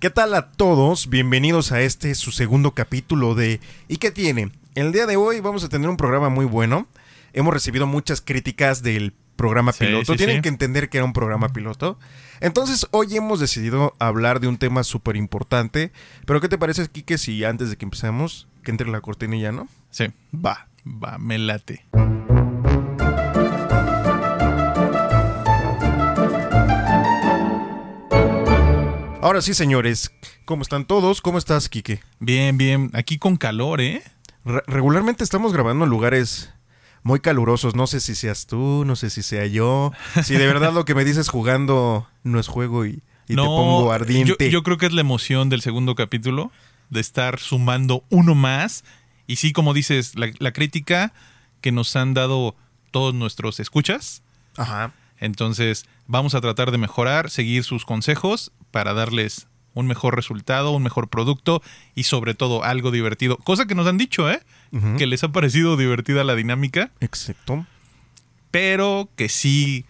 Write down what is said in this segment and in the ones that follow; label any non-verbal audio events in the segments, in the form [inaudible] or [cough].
¿Qué tal a todos? Bienvenidos a este su segundo capítulo de ¿Y qué tiene? El día de hoy vamos a tener un programa muy bueno. Hemos recibido muchas críticas del programa Sí, piloto. sí, Tienen sí. que entender que era un programa piloto. Entonces, hoy hemos decidido hablar de un tema súper importante. Pero, ¿qué te parece, Kike, si antes de que empecemos, que entre la cortinilla, no? Sí, Va. va, me late. Ahora sí, señores, ¿cómo están todos? ¿Cómo estás, Kike? Bien, bien. Aquí con calor, ¿eh? Re- regularmente estamos grabando en lugares muy calurosos. No sé si seas tú, no sé si sea yo. Si de verdad lo que me dices jugando no es juego y, y te pongo ardiente. Yo, yo creo que es la emoción del segundo capítulo, de estar sumando uno más. Y sí, como dices, la, la crítica que nos han dado todos nuestros escuchas. Ajá. Entonces, vamos a tratar de mejorar, seguir sus consejos para darles un mejor resultado, un mejor producto y sobre todo algo divertido. Cosa que nos han dicho, ¿eh? Que les ha parecido divertida la dinámica. Exacto. pero que sí,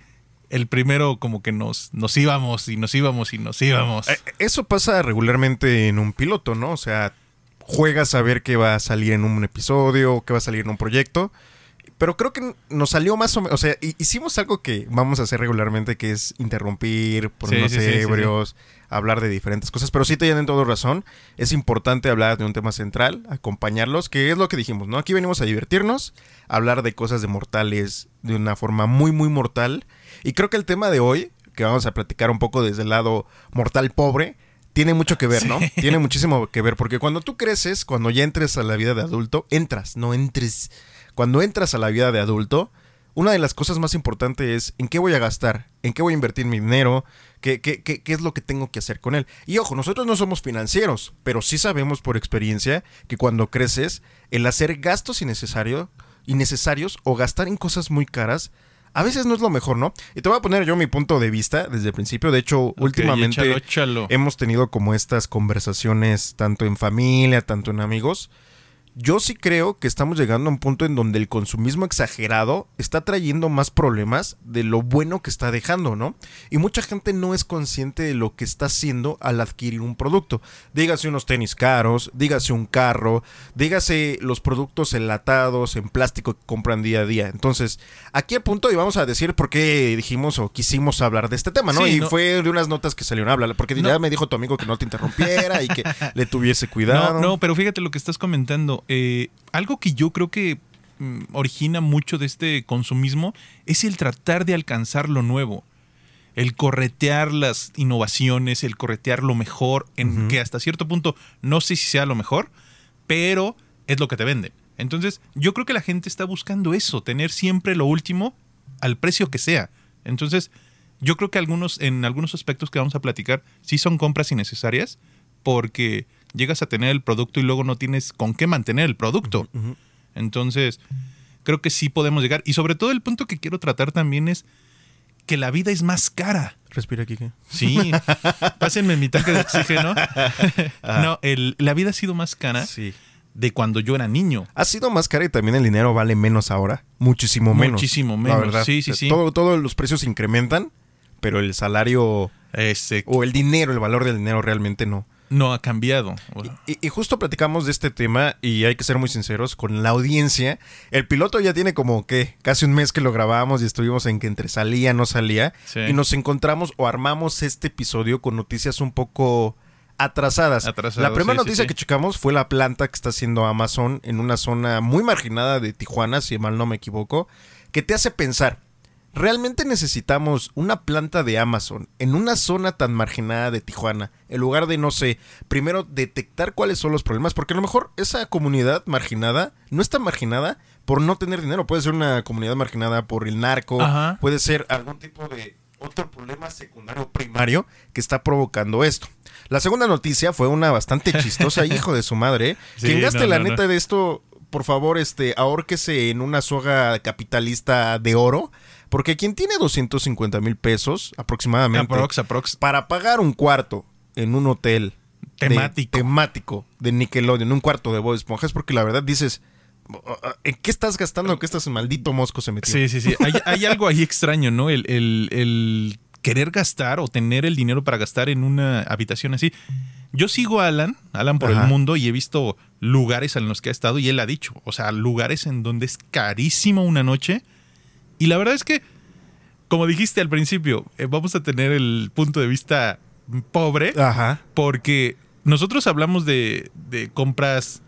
el primero como que nos, nos íbamos y nos íbamos y nos íbamos. Eh, Eso pasa regularmente en un piloto, ¿no? O sea, juegas a ver qué va a salir en un episodio, qué va a salir en un proyecto. Pero creo que nos salió más o menos. O sea, hi- hicimos algo que vamos a hacer regularmente, que es interrumpir, ponernos Sí, ebrios, hablar de diferentes cosas. Pero sí te tienen todo razón. Es importante hablar de un tema central, acompañarlos, que es lo que dijimos, ¿no? Aquí venimos a divertirnos, a hablar de cosas de mortales de una forma muy, muy mortal. Y creo que el tema de hoy, que vamos a platicar un poco desde el lado mortal pobre, tiene mucho que ver, ¿no? Sí. Tiene muchísimo que ver, porque cuando tú creces, cuando ya entres a la vida de adulto, entras, no entres. Cuando entras a la vida de adulto, una de las cosas más importantes es en qué voy a gastar, en qué voy a invertir mi dinero, qué, qué, qué, qué es lo que tengo que hacer con él. Y ojo, nosotros no somos financieros, pero sí sabemos por experiencia que cuando creces, el hacer gastos innecesarios, innecesarios o gastar en cosas muy caras, a veces no es lo mejor, ¿no? Y te voy a poner yo mi punto de vista desde el principio. De hecho, últimamente échalo, échalo. hemos tenido como estas conversaciones tanto en familia, tanto en amigos. Yo sí creo que estamos llegando a un punto en donde el consumismo exagerado está trayendo más problemas de lo bueno que está dejando, ¿no? Y mucha gente no es consciente de lo que está haciendo al adquirir un producto. Dígase unos tenis caros, dígase un carro, dígase los productos enlatados en plástico que compran día a día. Entonces, aquí a punto y vamos a decir por qué dijimos o quisimos hablar de este tema, ¿no? Sí, y no- fue de unas notas que salieron a hablar, porque No. ya me dijo tu amigo que no te interrumpiera y que le tuviese [laughs] cuidado. No, no, pero fíjate lo que estás comentando. Eh, algo que yo creo que mm, origina mucho de este consumismo es el tratar de alcanzar lo nuevo. El corretear las innovaciones, el corretear lo mejor, en que hasta cierto punto no sé si sea lo mejor, pero es lo que te venden. Entonces, yo creo que la gente está buscando eso, tener siempre lo último al precio que sea. Entonces, yo creo que algunos, en algunos aspectos que vamos a platicar, sí son compras innecesarias, porque llegas a tener el producto y luego no tienes con qué mantener el producto. Entonces, creo que sí podemos llegar. Y sobre todo el punto que quiero tratar también es que la vida es más cara. Respira, Kike. Sí, [laughs] pásenme mi tanque de oxígeno. no, el- la vida ha sido más cara Sí. de cuando yo era niño. Ha sido más cara y también el dinero vale menos ahora. Muchísimo menos. Muchísimo la menos. verdad. Sí, sí, sí. Todo, todos los precios se incrementan, pero el salario Ese o el dinero, el valor del dinero realmente no. No ha cambiado. Y, y justo platicamos de este tema y hay que ser muy sinceros con la audiencia. El piloto ya tiene como que casi un mes que lo grabamos y estuvimos en que entre salía, no salía. Sí. Y nos encontramos o armamos este episodio con noticias un poco atrasadas. La primera sí, noticia sí. que checamos fue la planta que está haciendo Amazon en una zona muy marginada de Tijuana, si mal no me equivoco, que te hace pensar. ¿Realmente necesitamos una planta de Amazon en una zona tan marginada de Tijuana? En lugar de, no sé, primero detectar cuáles son los problemas. Porque a lo mejor esa comunidad marginada no está marginada por no tener dinero. Puede ser una comunidad marginada por el narco. Ajá. Puede ser algún tipo de otro problema secundario primario que está provocando esto. La segunda noticia fue una bastante chistosa, [laughs] hijo de su madre. Sí, Quien gaste no, la no, no. neta de esto, por favor, este, ahórquese en una soga capitalista de oro. Porque quien tiene 250 mil pesos aproximadamente Aprox, aprox. para pagar un cuarto en un hotel de- Temático. de Nickelodeon, un cuarto de Bob Esponja, es porque la verdad dices, ¿en qué estás gastando? ¿Qué estás maldito mosco se metió? Sí, sí, sí. Hay, hay algo ahí extraño, ¿no? El, el- el querer gastar o tener el dinero para gastar en una habitación así. yo sigo a Alan, Alan por Ajá. el mundo, y he visto lugares en los que ha estado y él ha dicho, o sea, lugares en donde es carísimo una noche. Y la verdad es que, como dijiste al principio, eh, vamos a tener el punto de vista pobre, Ajá. porque nosotros hablamos de, de compras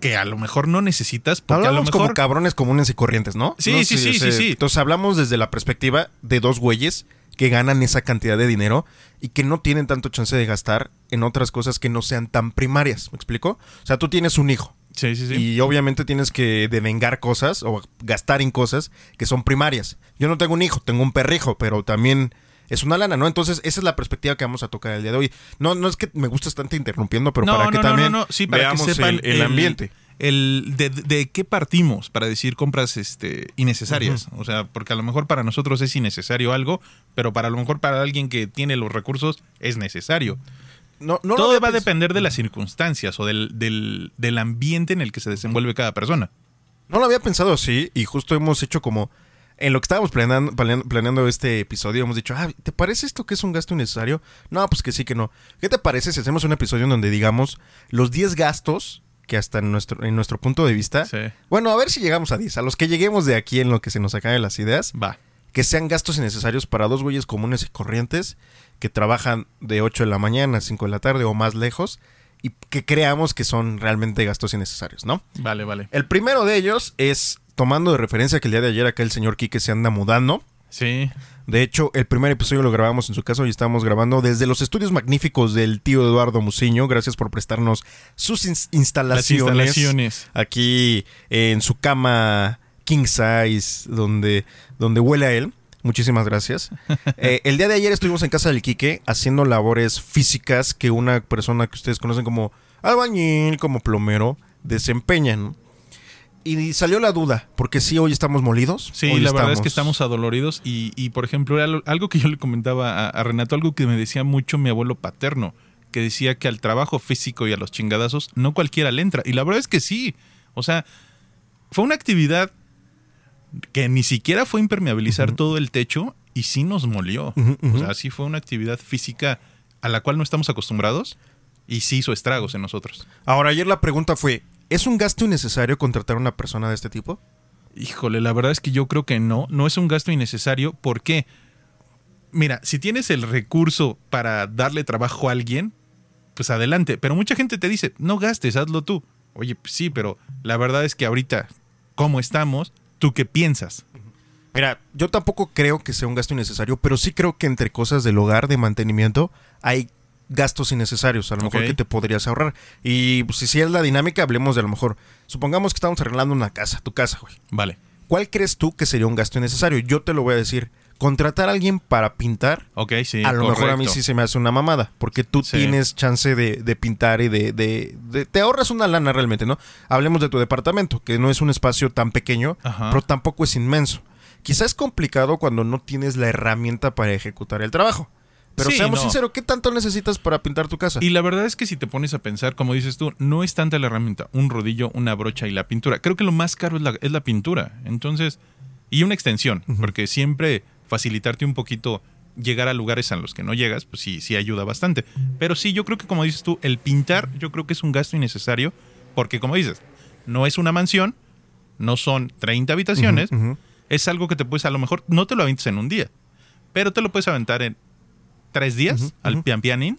que a lo mejor no necesitas, porque a lo Hablamos mejor... como cabrones comunes y corrientes, ¿no? Sí, No sí, sí, sí, sí. Entonces hablamos desde la perspectiva de dos güeyes que ganan esa cantidad de dinero y que no tienen tanto chance de gastar en otras cosas que no sean tan primarias. ¿Me explico? O sea, tú tienes un hijo Sí, sí, sí. y obviamente tienes que devengar cosas o gastar en cosas que son primarias. Yo no tengo un hijo, tengo un perrijo, pero también es una lana, ¿no? Entonces, esa es la perspectiva que vamos a tocar el día de hoy. No, no es que me guste bastante interrumpiendo, pero para que también Sí, para veamos que sepan el, el ambiente. El, de, de qué partimos para decir compras este, innecesarias. O sea, porque a lo mejor para nosotros es innecesario algo, pero para a lo mejor para alguien que tiene los recursos es necesario. No, Todo va a depender de las circunstancias o del, del, del ambiente en el que se desenvuelve cada persona. No lo había pensado así y justo hemos hecho como... En lo que estábamos planeando, planeando, planeando este episodio, hemos dicho, ah, ¿te parece esto que es un gasto innecesario? No, pues que sí, que no. ¿Qué te parece si hacemos un episodio en donde digamos los 10 gastos que hasta en nuestro, en nuestro punto de vista... Sí. Bueno, a ver si llegamos a 10. A los que lleguemos de aquí en lo que se nos acaben las ideas, Va. que sean gastos innecesarios para dos güeyes comunes y corrientes que trabajan de 8 de la mañana a 5 de la tarde o más lejos y que creamos que son realmente gastos innecesarios, ¿no? Vale, vale. El primero de ellos es, tomando de referencia que el día de ayer acá el señor Quique se anda mudando. Sí. De hecho, el primer episodio lo grabamos en su casa y estamos grabando desde los estudios magníficos del tío Eduardo Muciño. Gracias por prestarnos sus instalaciones, instalaciones. aquí en su cama king size, donde, donde huele a él. Muchísimas gracias. [laughs] Eh, el día de ayer estuvimos en casa del Quique haciendo labores físicas que una persona que ustedes conocen como albañil, como plomero, desempeña. ¿no? Y salió la duda, porque sí, hoy estamos molidos. Sí, Hoy la verdad es que estamos adoloridos y, y, por ejemplo, algo que yo le comentaba a, a Renato, algo que me decía mucho mi abuelo paterno, que decía que al trabajo físico y a los chingadazos no cualquiera le entra. Y la verdad es que sí. O sea, fue una actividad que ni siquiera fue impermeabilizar todo el techo y sí nos molió. O sea, sí fue una actividad física a la cual no estamos acostumbrados y sí hizo estragos en nosotros. Ahora, ayer la pregunta fue, ¿es un gasto innecesario contratar a una persona de este tipo? Híjole, la verdad es que yo creo que no, no es un gasto innecesario. ¿Por qué? Mira, si tienes el recurso para darle trabajo a alguien, pues adelante. Pero mucha gente te dice, no gastes, hazlo tú. Oye, pues sí, pero la verdad es que ahorita, ¿cómo estamos? ¿Tú qué piensas? Mira, yo tampoco creo que sea un gasto innecesario, pero sí creo que entre cosas del hogar, de mantenimiento, hay gastos innecesarios, a lo mejor que te podrías ahorrar. Y pues, si sí es la dinámica, hablemos de a lo mejor. Supongamos que estamos arreglando una casa, tu casa, güey. Vale. ¿Cuál crees tú que sería un gasto innecesario? Yo te lo voy a decir. Contratar a alguien para pintar, Ok, sí. a lo mejor a mí sí se me hace una mamada, porque tú Sí. tienes chance de, de pintar y de, de- de- Te ahorras una lana realmente, ¿no? Hablemos de tu departamento, que no es un espacio tan pequeño, Ajá. pero tampoco es inmenso. Quizá es complicado cuando no tienes la herramienta para ejecutar el trabajo. Pero Sí, seamos no. sinceros, ¿qué tanto necesitas para pintar tu casa? Y la verdad es que si te pones a pensar, como dices tú, no es tanta la herramienta, un rodillo, una brocha y la pintura. Creo que lo más caro es la, es la pintura. Entonces, y una extensión, porque siempre facilitarte un poquito llegar a lugares a los que no llegas, pues sí, sí ayuda bastante. Pero sí, yo creo que como dices tú, el pintar, yo creo que es un gasto innecesario, porque como dices, no es una mansión, no son 30 habitaciones, es algo que te puedes, a lo mejor, no te lo avientes en un día, pero te lo puedes aventar en tres días al pian pianín.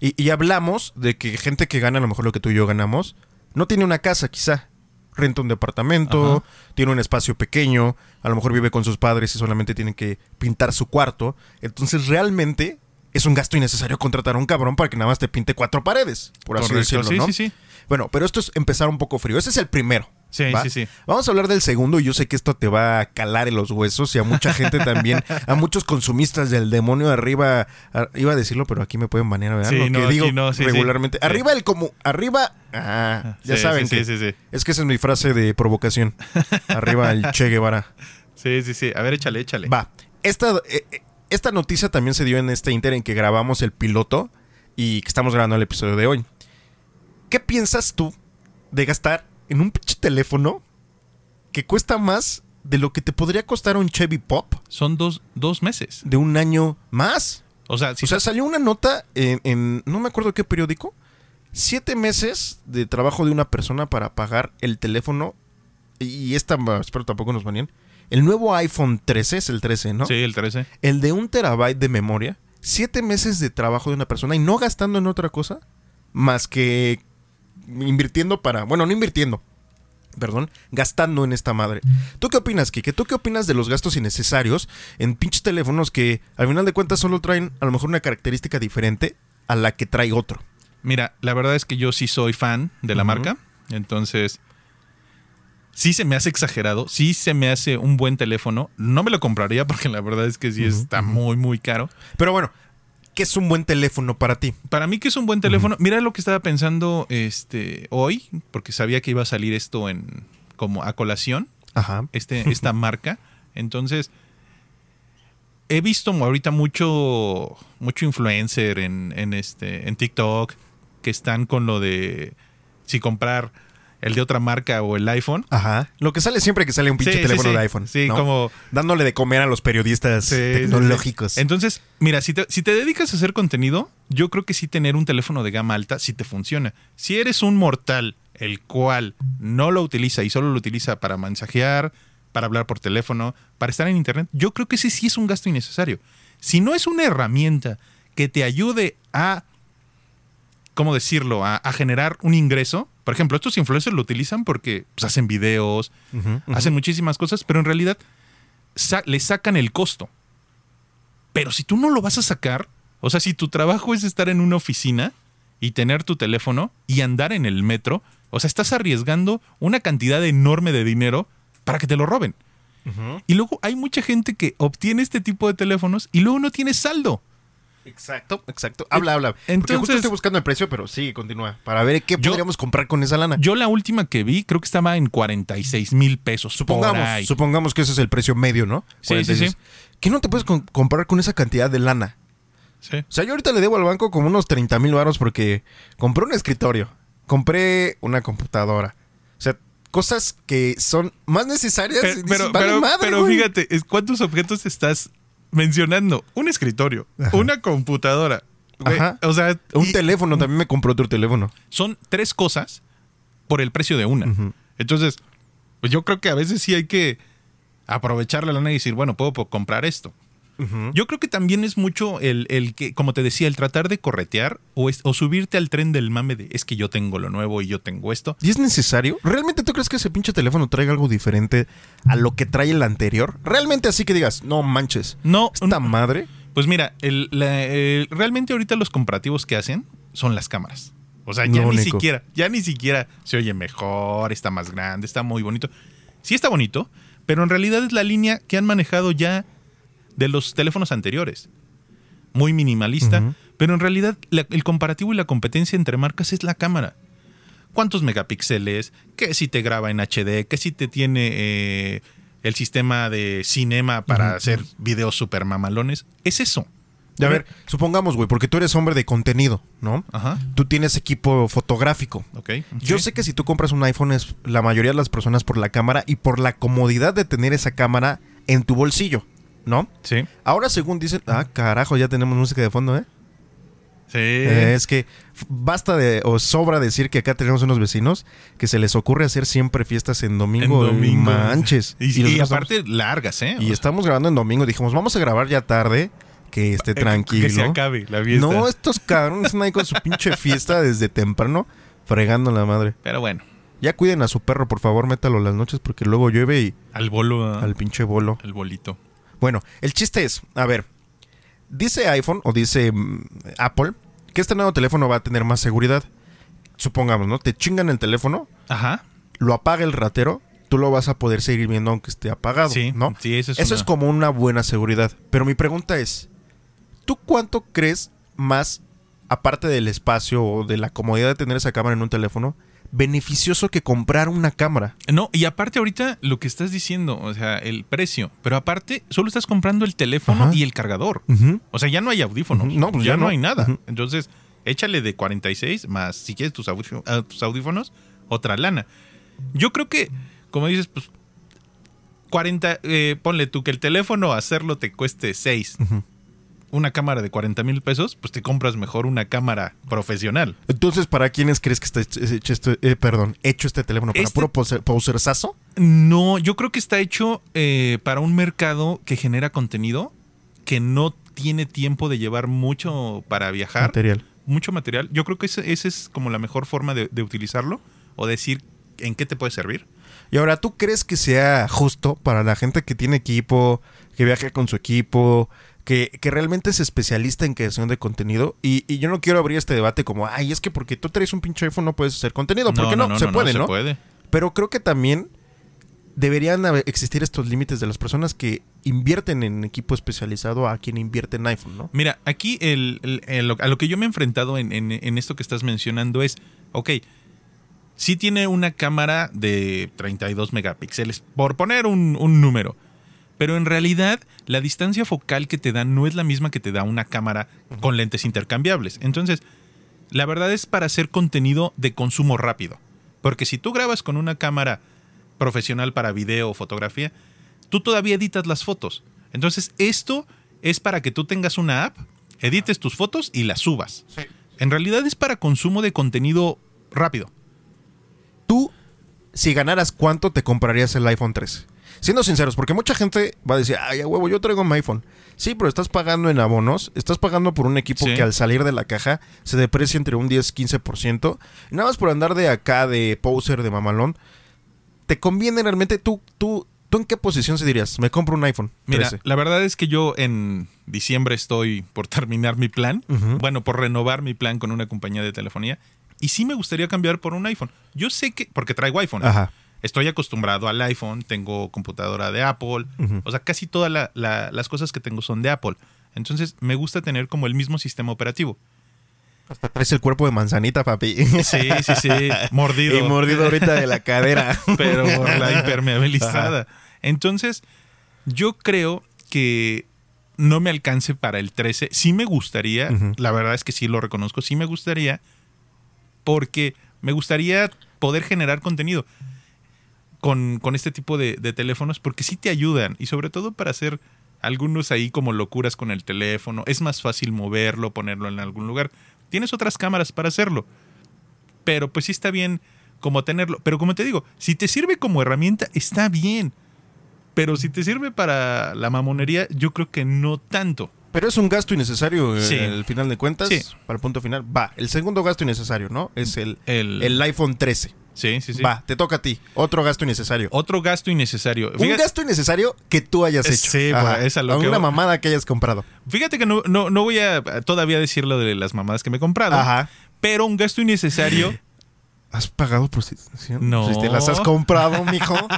Y, y hablamos de que gente que gana a lo mejor lo que tú y yo ganamos, no tiene una casa quizá. Renta un departamento, Ajá. tiene un espacio pequeño, a lo mejor vive con sus padres y solamente tiene que pintar su cuarto. Entonces realmente es un gasto innecesario contratar a un cabrón para que nada más te pinte cuatro paredes, por así Correcto, decirlo, sí, ¿no? sí, sí. Bueno, pero esto es empezar un poco frío. Ese es el primero. Sí, ¿va? sí, sí. Vamos a hablar del segundo y yo sé que esto te va a calar en los huesos y a mucha gente también, [laughs] a muchos consumistas del demonio arriba, a- iba a decirlo, pero aquí me pueden banear, ¿verdad? Sí, Lo que no, digo aquí no, sí, regularmente. Sí. Arriba el como, arriba, ah, ya Sí, saben sí, que sí, sí, sí. es que esa es mi frase de provocación. Arriba el Che Guevara. [laughs] Sí, sí, sí. A ver, échale, échale. Va, esta, eh, eh, esta noticia también se dio en este inter en que grabamos el piloto y que estamos grabando el episodio de hoy. ¿Qué piensas tú de gastar en un pinche teléfono que cuesta más de lo que te podría costar un Chevy Pop Son dos, dos meses. de un año más? O sea, si o sea, salió una nota en, en- no me acuerdo qué periódico, siete meses de trabajo de una persona para pagar el teléfono y esta, espero tampoco nos manían, el nuevo iPhone 13 es el 13, ¿no? Sí, el 13. El de un terabyte de memoria, siete meses de trabajo de una persona y no gastando en otra cosa más que invirtiendo para, bueno, no invirtiendo, perdón, gastando en esta madre. ¿Tú qué opinas, Kike? ¿Tú qué opinas de los gastos innecesarios en pinches teléfonos que al final de cuentas solo traen a lo mejor una característica diferente a la que trae otro? Mira, la verdad es que yo sí soy fan de la marca. Entonces, sí se me hace exagerado. Sí se me hace un buen teléfono. No me lo compraría [laughs] porque la verdad es que sí está muy, muy caro. Pero bueno, ¿qué es un buen teléfono para ti? Para mí que es un buen teléfono. Mira lo que estaba pensando este hoy, porque sabía que iba a salir esto en como a colación, Ajá. este, [laughs] esta marca. Entonces, he visto ahorita mucho, mucho influencer en, en este, en TikTok que están con lo de si comprar el de otra marca o el iPhone. Ajá. Lo que sale siempre que sale un pinche Sí, teléfono sí. de iPhone. Sí, ¿no? como Dándole de comer a los periodistas tecnológicos. Entonces, mira, si te, si te dedicas a hacer contenido, yo creo que sí tener un teléfono de gama alta sí te funciona. Si eres un mortal el cual no lo utiliza y solo lo utiliza para mensajear, para hablar por teléfono, para estar en internet, yo creo que ese sí es un gasto innecesario. Si no es una herramienta que te ayude a, ¿cómo decirlo?, a, a generar un ingreso. Por ejemplo, estos influencers lo utilizan porque pues, hacen videos, hacen muchísimas cosas, pero en realidad sa- le sacan el costo. Pero si tú no lo vas a sacar, o sea, si tu trabajo es estar en una oficina y tener tu teléfono y andar en el metro, o sea, estás arriesgando una cantidad enorme de dinero para que te lo roben. Y luego hay mucha gente que obtiene este tipo de teléfonos y luego no tiene saldo. Exacto, exacto. Habla, habla. Porque Entonces- justo estoy buscando el precio, pero sí, continúa. Para ver qué Yo- podríamos comprar con esa lana. Yo la última que vi creo que estaba en 46 mil pesos. supongamos, supongamos que ese es el precio medio, ¿no? Sí, sí, 46. sí. ¿Qué no te puedes com- comprar con esa cantidad de lana? Sí. O sea, yo ahorita le debo al banco como unos 30 mil baros porque compré un escritorio, compré una computadora. O sea, cosas que son más necesarias. y Pero, dices, pero, "Vale pero- madre, pero güey". fíjate, ¿cuántos objetos estás mencionando? Un escritorio, Ajá. una computadora. güey, Ajá. O sea, Un y teléfono, también me compró otro teléfono. son tres cosas por el precio de una. Entonces, pues yo creo que a veces sí hay que aprovechar la lana y decir, bueno, puedo comprar esto. Yo creo que también es mucho el, el que, como te decía, el tratar de corretear o, es- o subirte al tren del mame de es que yo tengo lo nuevo y yo tengo esto. ¿Y es necesario? ¿Realmente tú crees que ese pinche teléfono traiga algo diferente a lo que trae el anterior? ¿Realmente así que digas, no manches, No, esta madre? Pues mira, el- la- el- realmente ahorita los comparativos que hacen son las cámaras. O sea, ya ni siquiera, ya ni siquiera se oye mejor, está más grande, está muy bonito. Sí está bonito, pero en realidad es la línea que han manejado ya de los teléfonos anteriores. Muy minimalista, pero en realidad la- el comparativo y la competencia entre marcas es la cámara. ¿Cuántos megapíxeles? ¿Qué si te graba en HD? ¿Qué si te tiene eh, el sistema de cinema para hacer videos super mamalones? Es eso. A ver, supongamos, güey, porque tú eres hombre de contenido, ¿no? Ajá. Tú tienes equipo fotográfico. Ok. Yo Sí. sé que si tú compras un iPhone es la mayoría de las personas por la cámara y por la comodidad de tener esa cámara en tu bolsillo, ¿no? Sí. Ahora según dicen, ah, carajo, ya tenemos música de fondo, ¿eh? Sí. Eh, es que basta de, o sobra decir que acá tenemos unos vecinos que se les ocurre hacer siempre fiestas en domingo. En domingo. manches. Y, y aparte largas, ¿eh? y estamos grabando en domingo. Dijimos, vamos a grabar ya tarde, que esté Eh, tranquilo. Que se acabe la fiesta. no, estos cabrones están ahí con su pinche [laughs] fiesta desde temprano, fregando la madre. Pero bueno, Ya cuiden a su perro, por favor, métalo las noches porque luego llueve y al bolo, al pinche bolo. al bolito. Bueno, el chiste es, a ver, dice iPhone o dice mm, Apple que este nuevo teléfono va a tener más seguridad. Supongamos, ¿no? Te chingan el teléfono, Ajá. lo apaga el ratero, tú lo vas a poder seguir viendo aunque esté apagado, Sí, ¿no? sí, eso es Eso una- es como una buena seguridad. Pero mi pregunta es, ¿tú cuánto crees más, aparte del espacio o de la comodidad de tener esa cámara en un teléfono, beneficioso que comprar una cámara? No, y aparte ahorita lo que estás diciendo, o sea, el precio, pero aparte solo estás comprando el teléfono Ajá. y el cargador. O sea, ya no hay audífonos. No, pues ya, ya no no. hay nada. Entonces, échale de 46 más, si quieres, tus, ah, tus audífonos, otra lana. Yo creo que, como dices, pues, 40, eh, ponle tú que el teléfono hacerlo te cueste 6. Una cámara de 40 mil pesos, pues te compras mejor una cámara profesional. Entonces, ¿para quiénes crees que está hecho este, eh, perdón, hecho este teléfono? ¿Para Este- puro poser, poserzazo? No, yo creo que está hecho eh, para un mercado que genera contenido, que no tiene tiempo de llevar mucho para viajar, Material. mucho material. Yo creo que esa ese es como la mejor forma de, de utilizarlo o decir en qué te puede servir. Y ahora, ¿tú crees que sea justo para la gente que tiene equipo, que viaja con su equipo, que, que realmente es especialista en creación de contenido? Y, y yo no quiero abrir este debate como, ay, es que porque tú traes un pinche iPhone no puedes hacer contenido. ¿Por qué no? se puede, se ¿no? puede. Pero creo que también deberían existir estos límites de las personas que invierten en equipo especializado a quien invierte en iPhone, ¿no? Mira, aquí el, el- el- a lo que yo me he enfrentado en, en- en esto que estás mencionando es, ok, sí tiene una cámara de 32 megapíxeles, por poner un, un número, pero en realidad la distancia focal que te da no es la misma que te da una cámara con lentes intercambiables. Entonces, la verdad es para hacer contenido de consumo rápido. Porque si tú grabas con una cámara profesional para video o fotografía, tú todavía editas las fotos. Entonces, esto es para que tú tengas una app, edites tus fotos y las subas. En realidad es para consumo de contenido rápido. Tú, si ganaras, ¿cuánto te comprarías el iPhone 13? Siendo sinceros, porque mucha gente va a decir, ay, a huevo, yo traigo mi iPhone. Sí, pero estás pagando en abonos, estás pagando por un equipo Sí. que al salir de la caja se deprecia entre un 10-15%. Y Nada más por andar de acá, de poser, de mamalón. ¿Te conviene realmente? ¿Tú, tú, tú en qué posición se dirías? Me compro un iPhone Mira, 13. la verdad es que yo en diciembre estoy por terminar mi plan, bueno, por renovar mi plan con una compañía de telefonía y sí me gustaría cambiar por un iPhone. Yo sé que, porque traigo iPhone, Ajá. Estoy acostumbrado al iPhone, tengo computadora de Apple, o sea, casi todas la- la- las cosas que tengo son de Apple. Entonces me gusta tener como el mismo sistema operativo. Hasta traes el cuerpo de manzanita, papi. Sí, sí, sí, [laughs] mordido. Y mordido ahorita de la cadera. [laughs] pero por la impermeabilizada. Entonces, yo creo que no me alcance para el 13. Sí me gustaría, la verdad es que sí lo reconozco, sí me gustaría, porque me gustaría poder generar contenido con, con este tipo de, de teléfonos, porque sí te ayudan, y sobre todo para hacer algunos ahí como locuras con el teléfono. Es más fácil moverlo, ponerlo en algún lugar. Tienes otras cámaras para hacerlo pero pues sí está bien como tenerlo. Pero como te digo, si te sirve como herramienta, está bien. Pero si te sirve para la mamonería, yo creo que no tanto. Pero es un gasto innecesario Sí. eh, al final de cuentas. Sí. Para el punto final. Va, el segundo gasto innecesario, ¿no? Es el, El, el iPhone 13. Sí, sí, sí. Va, te toca a ti. Otro gasto innecesario. Otro gasto innecesario. un gasto innecesario que tú hayas hecho. Sí, Ajá. pues, es a lo que Una voy. mamada que hayas comprado. fíjate que no, no, no voy a todavía decir lo de las mamadas que me he comprado. Ajá. Pero un gasto innecesario. [gasps] ¿Has pagado prostitución? No. Si te las has comprado, mijo. [laughs]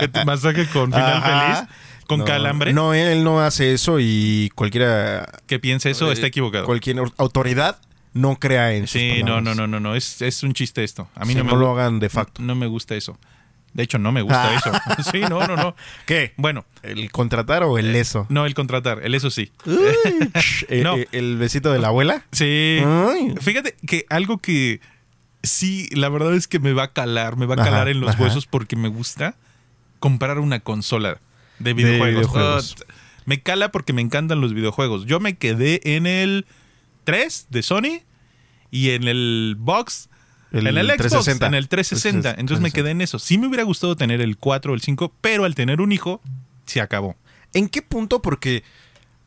que te- masaje con final Ajá. feliz. Con No, calambre. No, él no hace eso y cualquiera. Que piense eso, eh, está equivocado. Cualquier autoridad no crea en sus Sí, no, palabras. no, no, no, no. Es, es un chiste esto. A mí Sí, no me no gu- lo hagan de facto. No me gusta eso. De hecho, no me gusta Ah. eso. [laughs] Sí, no, no, no. [laughs] ¿Qué? Bueno, ¿El contratar o el eso? no el contratar, el eso sí. [laughs] Eh, No. eh, ¿El besito de la abuela? Sí. Ay. Fíjate que algo que sí, la verdad es que me va a calar, me va a Ajá, calar en los ajá. huesos porque me gusta comprar una consola de videojuegos. videojuegos. Ah, me cala porque me encantan los videojuegos. Yo me quedé en el 3 de Sony y en el Box El en el Xbox, 360. en el 360. Entonces me 360. quedé en eso. Sí me hubiera gustado tener el 4 o el 5, pero al tener un hijo, se acabó. ¿En qué punto? Porque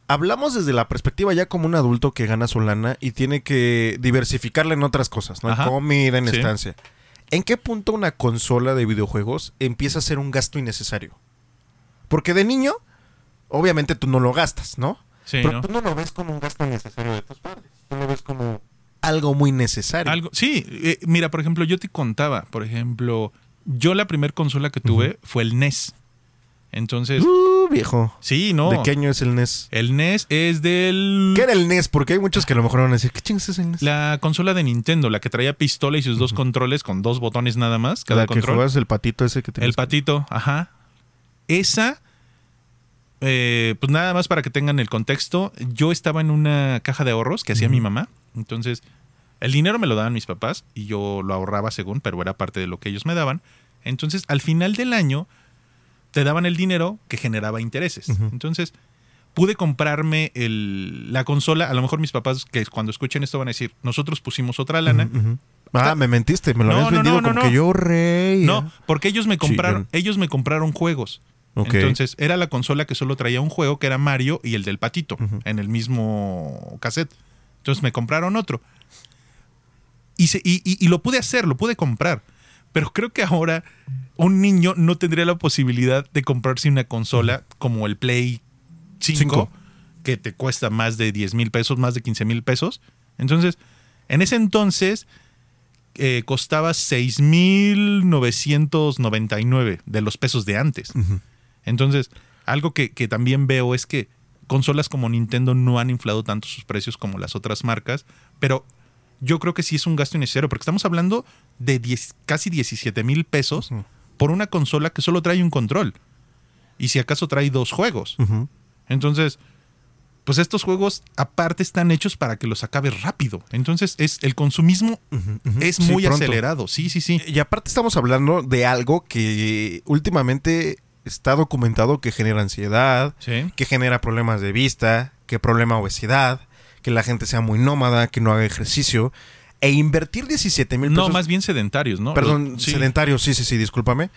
hablamos desde la perspectiva ya como un adulto que gana su lana y tiene que diversificarla en otras cosas, ¿no? En Ajá. comida, en Sí. estancia. ¿En qué punto una consola de videojuegos empieza a ser un gasto innecesario? Porque de niño, obviamente tú no lo gastas, ¿no? Sí, Pero ¿no? tú no lo ves como un gasto innecesario de tus padres. Tú lo ves como algo muy necesario. Algo, sí, eh, mira, por ejemplo, yo te contaba, por ejemplo, yo la primer consola que tuve fue el NES. Entonces, Uh, viejo. sí, no. ¿De qué año es el NES? El NES es del ¿Qué era el NES? Porque hay muchos que a lo mejor van a decir, ¿qué chingas es el NES? la consola de Nintendo, la que traía pistola y sus dos controles con dos botones nada más, cada La que control. jugabas el patito ese que El tenías. patito, ajá. Esa, eh, pues nada más para que tengan el contexto, yo estaba en una caja de ahorros que hacía mi mamá. Entonces, el dinero me lo daban mis papás y yo lo ahorraba según, pero era parte de lo que ellos me daban. Entonces, al final del año, te daban el dinero que generaba intereses. Entonces, pude comprarme el- la consola. A lo mejor mis papás, que cuando escuchen esto, van a decir: Nosotros pusimos otra lana. Ah, me mentiste, me lo No, habías no, vendido no, no, como que yo rey. No, porque ellos me compraron, ellos me compraron juegos. Entonces, era la consola que solo traía un juego, que era Mario y el del patito, en el mismo cassette. Entonces me compraron otro. Y, se- y- y- y lo pude hacer, lo pude comprar. Pero creo que ahora un niño no tendría la posibilidad de comprarse una consola como el Play 5, Cinco. que te cuesta más de 10 mil pesos, más de 15 mil pesos. Entonces, en ese entonces eh, costaba 6,999 de los pesos de antes. Ujú. Entonces, algo que, que también veo es que consolas como Nintendo no han inflado tanto sus precios como las otras marcas, pero yo creo que sí es un gasto innecesario, porque estamos hablando de 10 casi 17 mil pesos por una consola que solo trae un control. Y si acaso trae dos juegos. Entonces, pues estos juegos aparte están hechos para que los acabes rápido. Entonces, es el consumismo es muy acelerado. Sí, sí, sí. Y aparte estamos hablando de algo que últimamente está documentado que genera ansiedad, Sí. que genera problemas de vista, que problema obesidad, que la gente sea muy nómada, que no haga ejercicio. E invertir 17 mil No, pesos. más bien sedentarios, ¿no? Perdón, Sí. sedentario, sí, sí, sí, discúlpame.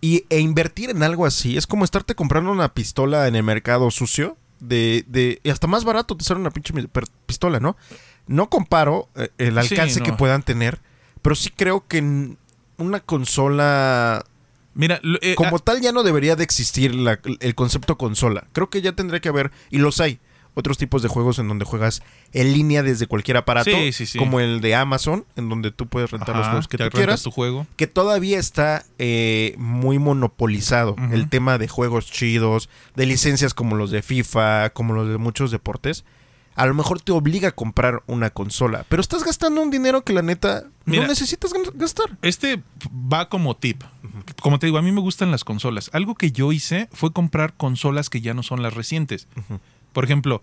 Y, e invertir en algo así es como estarte comprando una pistola en el mercado sucio. De, de, y hasta más barato te sale una pinche pistola, ¿no? No comparo eh, el Sí, alcance no. que puedan tener, pero sí creo que una consola Mira, lo- eh, como ah, tal ya no debería de existir la- el concepto consola. Creo que ya tendría que haber, y los hay, otros tipos de juegos en donde juegas en línea desde cualquier aparato, Sí, sí, sí. como el de Amazon, en donde tú puedes rentar los juegos que tú quieras tu juego. que todavía está eh, muy monopolizado el tema de juegos chidos, de licencias como los de FIFA, como los de muchos deportes. A lo mejor te obliga a comprar una consola, pero estás gastando un dinero que la neta Mira. no necesitas gastar. Este va como tip. Como te digo, a mí me gustan las consolas. Algo que yo hice fue comprar consolas que ya no son las recientes. Por ejemplo,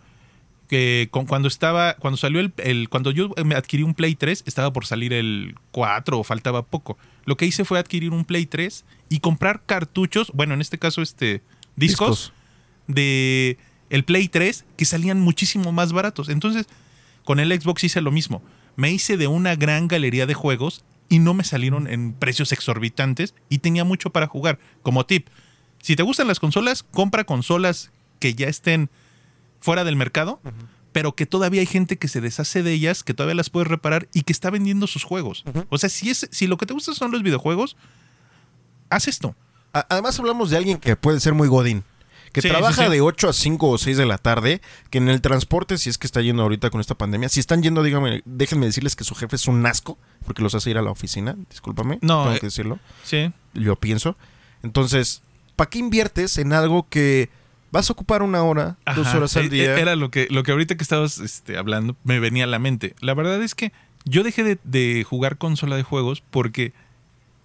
que con- cuando estaba, cuando salió el, el- cuando yo me adquirí un Play 3, estaba por salir el 4 o faltaba poco. Lo que hice fue adquirir un Play 3 y comprar cartuchos, bueno, en este caso este discos, de el Play 3 que salían muchísimo más baratos. Entonces, con el Xbox hice lo mismo. Me hice de una gran galería de juegos y no me salieron en precios exorbitantes y tenía mucho para jugar. Como tip, si te gustan las consolas, compra consolas que ya estén fuera del mercado, pero que todavía hay gente que se deshace de ellas, que todavía las puede reparar y que está vendiendo sus juegos. O sea, si, es, si lo que te gusta son los videojuegos, haz esto. Además hablamos de alguien que puede ser muy godín. Que Sí, trabaja sí, sí. de 8 a 5 o 6 de la tarde, que en el transporte, si es que está yendo ahorita con esta pandemia, si están yendo, dígame, déjenme decirles que su jefe es un asco, porque los hace ir a la oficina, discúlpame, No, tengo eh, que decirlo, Sí. yo pienso. Entonces, ¿para qué inviertes en algo que vas a ocupar una hora, dos horas al e- día? Era lo que, lo que ahorita que estabas este, hablando me venía a la mente. La verdad es que yo dejé de, de jugar consola de juegos porque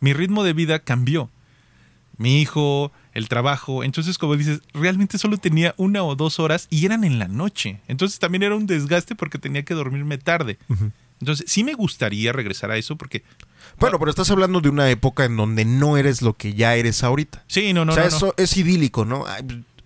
mi ritmo de vida cambió. Mi hijo, el trabajo. Entonces, como dices, realmente solo tenía una o dos horas y eran en la noche. Entonces también era un desgaste porque tenía que dormirme tarde. Entonces, sí me gustaría regresar a eso porque... Bueno, pero estás hablando de una época en donde no eres lo que ya eres ahorita. Sí, no, no, o sea, no, no. eso es idílico, ¿no?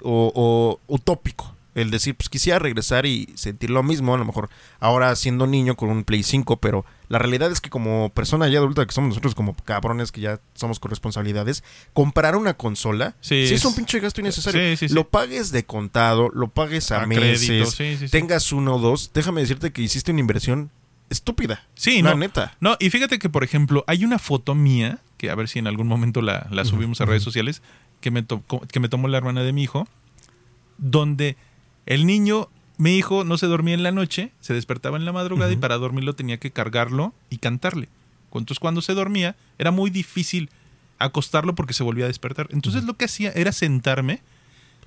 O utópico. El decir, pues quisiera regresar y sentir lo mismo, a lo mejor ahora siendo niño con un Play 5, pero la realidad es que como persona ya adulta que somos nosotros como cabrones que ya somos con responsabilidades, comprar una consola Sí, sí, es un pinche gasto innecesario. Sí, sí, sí. Lo pagues de contado, lo pagues a, A meses, crédito, sí, sí, sí. tengas uno o dos, déjame decirte que hiciste una inversión estúpida. Sí, la no. neta. No, y fíjate que, por ejemplo, hay una foto mía, que a ver si en algún momento la, la subimos a redes sociales, que me, to- que me tomó la hermana de mi hijo, donde el niño, mi hijo, no se dormía en la noche, se despertaba en la madrugada y para dormirlo tenía que cargarlo y cantarle. Entonces, cuando se dormía, era muy difícil acostarlo porque se volvía a despertar. Entonces, lo que hacía era sentarme,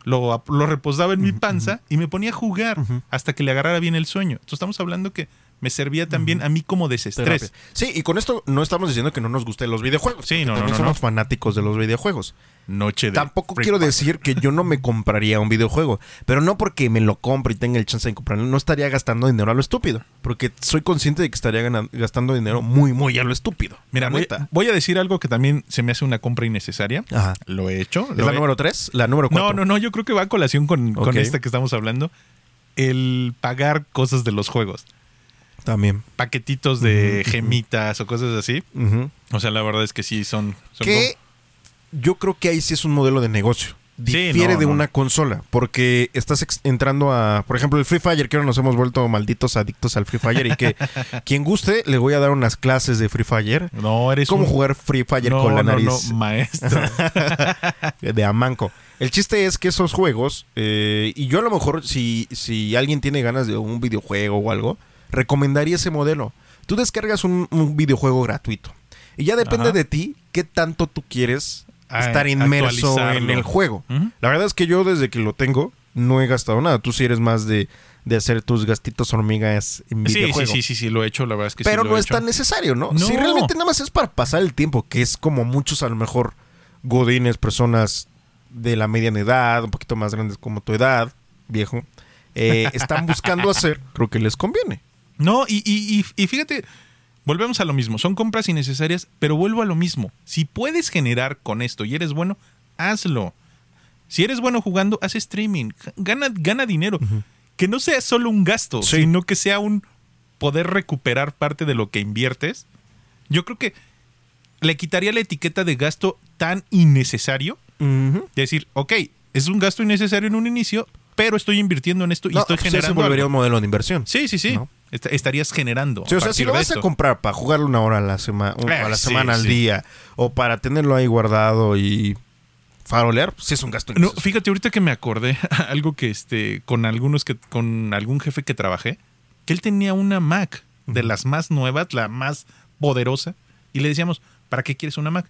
lo, lo reposaba en mi panza y me ponía a jugar hasta que le agarrara bien el sueño. Entonces, estamos hablando que me servía también a mí como desestrés. Terapia. Sí, y con esto no estamos diciendo que no nos gusten los videojuegos. Sí, no, no, no, somos no. fanáticos de los videojuegos. Noche de. Tampoco quiero decir que yo no me [laughs] compraría un videojuego, pero no porque me lo compre y tenga el chance de comprarlo, no estaría gastando dinero a lo estúpido, porque soy consciente de que estaría gastando dinero muy, muy a lo estúpido. Mira, voy, voy a decir algo que también se me hace una compra innecesaria. Ajá. Lo he hecho. ¿Es la he- número 3? ¿La número 4? No, no, no, yo creo que va a colación con, con esta que estamos hablando. El pagar cosas de los juegos. También. Paquetitos de gemitas o cosas así. O sea, la verdad es que sí son. son que yo creo que ahí sí es un modelo de negocio. Difiere no, de no. una consola, porque estás entrando a, por ejemplo, el Free Fire, que ahora nos hemos vuelto malditos adictos al Free Fire y que [laughs] quien guste le voy a dar unas clases de Free Fire. No, eres Cómo un- jugar Free Fire no, con la nariz maestro. [laughs] de Amanco. El chiste es que esos juegos, eh, y yo a lo mejor si, si alguien tiene ganas de un videojuego o algo, recomendaría ese modelo. Tú descargas un, un videojuego gratuito. Y ya depende Ajá. de ti qué tanto tú quieres Ah, estar inmerso en el juego. La verdad es que yo desde que lo tengo no he gastado nada. Tú sí eres más de, de hacer tus gastitos hormigas en Sí, sí, videojuego. sí, sí, sí, lo he hecho, la verdad es que sí Pero lo no he es hecho. tan necesario, ¿no? No. Si realmente nada más es para pasar el tiempo, que es como muchos a lo mejor godines, personas de la mediana edad, un poquito más grandes como tu edad, viejo, eh, están buscando [laughs] hacer, creo que les conviene. No, y, y- y- fíjate, volvemos a lo mismo. Son compras innecesarias, pero vuelvo a lo mismo. Si puedes generar con esto y eres bueno, hazlo. Si eres bueno jugando, haz streaming. Gana, gana dinero. Que no sea solo un gasto, Sí. sino que sea un poder recuperar parte de lo que inviertes. Yo creo que le quitaría la etiqueta de gasto tan innecesario. De decir, ok, es un gasto innecesario en un inicio, pero estoy invirtiendo en esto y No, estoy pues generando. volvería algo. un modelo de inversión. Sí, sí, sí. ¿no? Est- estarías generando. Sí, o sea, si lo vas a comprar para jugarlo una hora a la, sema- a la Eh, sí, semana al sí. día o para tenerlo ahí guardado y farolear, pues sí es un gasto No, fíjate, ahorita que me acordé [laughs] algo que este, con algunos que, con algún jefe que trabajé, que él tenía una Mac de las más nuevas, la más poderosa, y le decíamos, ¿para qué quieres una Mac?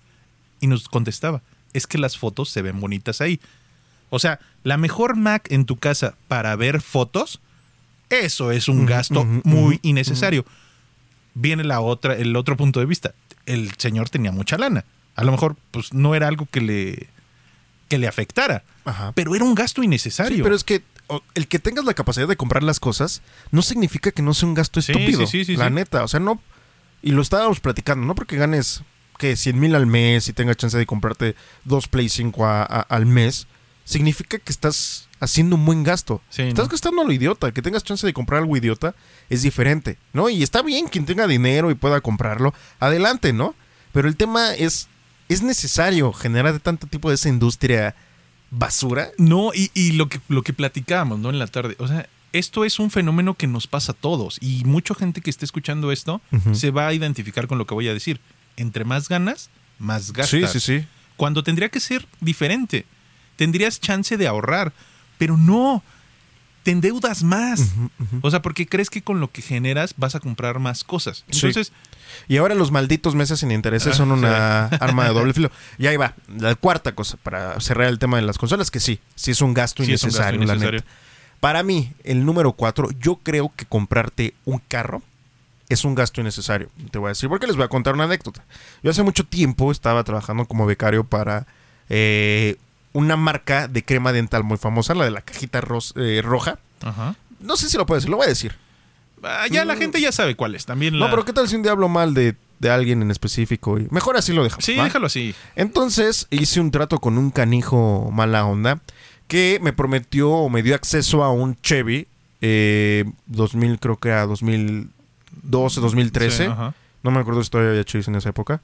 Y nos contestaba, es que las fotos se ven bonitas ahí. O sea, la mejor Mac en tu casa para ver fotos, eso es un gasto muy innecesario. Viene la otra, el otro punto de vista. El señor tenía mucha lana. A lo mejor, pues, no era algo que le, que le afectara. Ajá. Pero era un gasto innecesario. Sí, pero es que el que tengas la capacidad de comprar las cosas no significa que no sea un gasto estúpido. sí, sí, sí, la neta, o sea, no. Y lo estábamos platicando, no porque ganes que 100 mil al mes y tengas chance de comprarte dos Play 5 a- a- al mes, significa que estás haciendo un buen gasto. Sí, estás ¿no? gastando a lo idiota. Que tengas chance de comprar algo idiota es diferente, ¿no? Y está bien quien tenga dinero y pueda comprarlo, adelante, ¿no? Pero el tema es, ¿es necesario generar tanto tipo de esa industria basura? No, y, y lo, que, lo que platicábamos, ¿no? En la tarde. O sea, esto es un fenómeno que nos pasa a todos. Y mucha gente que esté escuchando esto se va a identificar con lo que voy a decir. Entre más ganas, más Sí, gastas. sí, sí. Cuando tendría que ser diferente. Tendrías chance de ahorrar. Pero no. Te endeudas más. O sea, porque crees que con lo que generas vas a comprar más cosas. Sí. Entonces, Y ahora los malditos meses sin intereses Ah, son una arma de doble [laughs] filo. Y ahí va, la cuarta cosa para cerrar el tema de las consolas, que sí, sí es un gasto Sí, es un gasto innecesario, la neta. Para mí, el número cuatro, yo creo que comprarte un carro es un gasto innecesario. Te voy a decir, porque les voy a contar una anécdota. Yo hace mucho tiempo estaba trabajando como becario para eh, una marca de crema dental muy famosa, la de la cajita eh, roja. ajá. No sé si lo puedo decir, lo voy a decir. Ah, ya la gente ya sabe cuál es. También No, pero ¿qué tal si un día hablo mal de, de alguien en específico? Y mejor así lo dejamos. Sí, ¿va? déjalo así. Entonces hice un trato con un canijo mala onda que me prometió o me dio acceso a un Chevy eh, 2000, creo que era 2012, 2013. Sí, ajá. no me acuerdo si todavía había Chevys en esa época.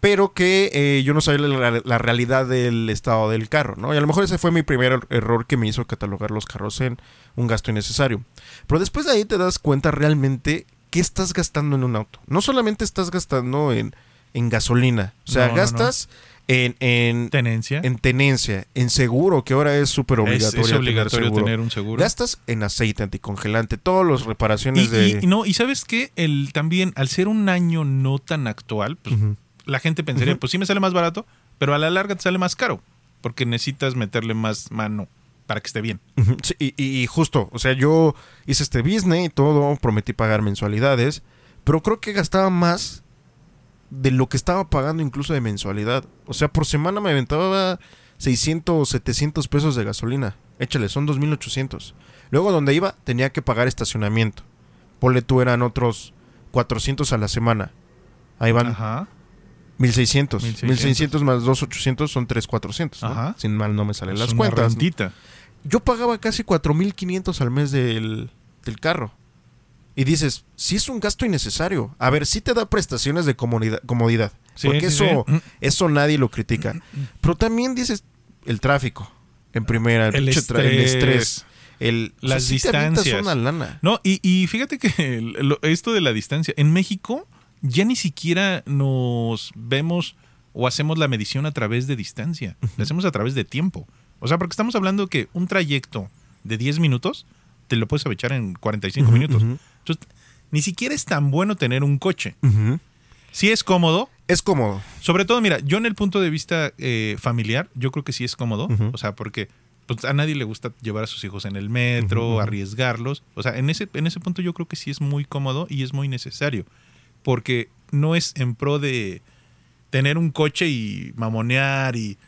Pero que eh, yo no sabía la, la realidad del estado del carro, ¿no? Y a lo mejor ese fue mi primer er- error que me hizo catalogar los carros en un gasto innecesario. Pero después de ahí te das cuenta realmente qué estás gastando en un auto. No solamente estás gastando en, en gasolina. O sea, No, no, no. gastas En, en, Tenencia. en tenencia, en seguro, que ahora es súper es, obligatorio. es tener obligatorio seguro. tener un seguro. Gastas en aceite anticongelante, todas las reparaciones Y, de... y- no, y sabes qué, el también, al ser un año no tan actual, pues. La gente pensaría, pues sí me sale más barato, pero a la larga te sale más caro, porque necesitas meterle más mano para que esté bien. Sí, y, y justo, o sea, yo hice este business y todo, prometí pagar mensualidades, pero creo que gastaba más de lo que estaba pagando incluso de mensualidad. O sea, por semana me aventaba 600 o 700 pesos de gasolina. Échale, son 2800. Luego donde iba tenía que pagar estacionamiento. Ponle tú eran otros 400 a la semana. Ahí van Ajá. 1600. 1600. 1600 más 2800 son 3400. ¿no? Sin mal no me salen Es las una cuentas. rentita. Yo pagaba casi 4500 al mes del, del carro. Y dices, sí es un gasto innecesario. A ver, sí te da prestaciones de comodidad. comodidad Sí, porque sí, eso. Mm. eso nadie lo critica. Pero también dices, el tráfico. En primera, el, tra- el estrés. estrés. El, o sea, Las distancias. una lana. No, y, y fíjate que lo- esto de la distancia, en México ya ni siquiera nos vemos o hacemos la medición a través de distancia, la hacemos a través de tiempo. O sea, porque estamos hablando que un trayecto de 10 minutos te lo puedes echar en 45 Ujú, minutos. ujú. Entonces, ni siquiera es tan bueno tener un coche. Sí es cómodo, Es cómodo. sobre todo, mira, yo en el punto de vista eh, familiar, yo creo que sí es cómodo. O sea, porque pues, a nadie le gusta llevar a sus hijos en el metro, arriesgarlos. O sea, en ese, en ese punto yo creo que sí es muy cómodo y es muy necesario. Porque no es en pro de tener un coche y mamonear y.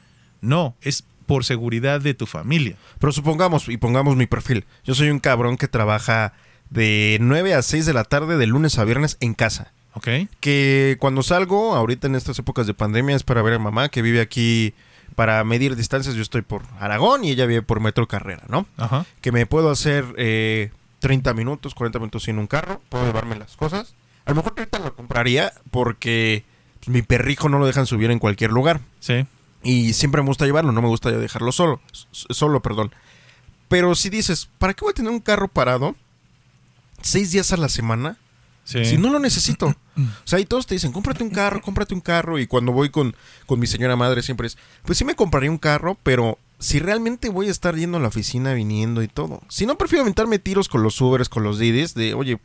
No, es por seguridad de tu familia. Pero supongamos, y pongamos mi perfil. Yo soy un cabrón que trabaja de 9 a 6 de la tarde de lunes a viernes en casa. ¿Ok? Que cuando salgo, ahorita en estas épocas de pandemia, es para ver a mamá que vive aquí para medir distancias. Yo estoy por Aragón y ella vive por Metro Carrera, ¿no? Ajá. Que me puedo hacer eh, 30 minutos, 40 minutos sin un carro. Puedo llevarme las cosas. A lo mejor ahorita lo compraría porque pues, mi perrijo no lo dejan subir en cualquier lugar. Sí. Y siempre me gusta llevarlo, no me gusta dejarlo solo. Solo, perdón. Pero si dices, ¿para qué voy a tener un carro parado seis días a la semana Sí. si no lo necesito? [clears throat] O sea, y todos te dicen, cómprate un carro, cómprate un carro. Y cuando voy con, con mi señora madre siempre es, pues sí me compraría un carro, pero si realmente voy a estar yendo a la oficina, viniendo y todo. Si no, prefiero aventarme tiros con los Ubers, con los Didis, de, oye,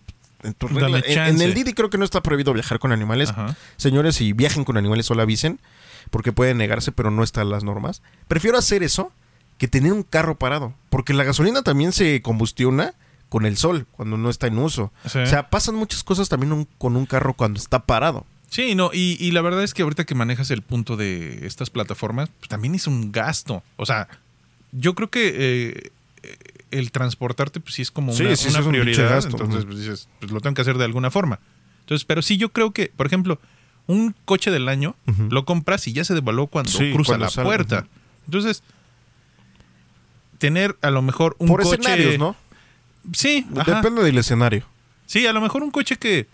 en, tu Dame regla- en- en chance. el Didi creo que no está prohibido viajar con animales. Ajá. Señores, si viajen con animales, solo avisen, porque pueden negarse, pero no están las normas. Prefiero hacer eso que tener un carro parado, porque la gasolina también se combustiona con el sol cuando no está en uso. Sí. O sea, pasan muchas cosas también un- con un carro cuando está parado. Sí, no, y, y la verdad es que ahorita que manejas el punto de estas plataformas, pues también es un gasto. O sea, yo creo que eh, el transportarte, pues sí es como una, sí, una sí, es un pinche prioridad. gasto. Entonces, pues dices, pues lo tengo que hacer de alguna forma. Entonces, pero sí, yo creo que, por ejemplo, un coche del año lo compras y ya se devaluó cuando Sí, cruza cuando la sale, puerta. Entonces, Tener a lo mejor un Por coche. escenarios, ¿no? Sí, ajá. Depende del escenario. Sí, a lo mejor un coche que.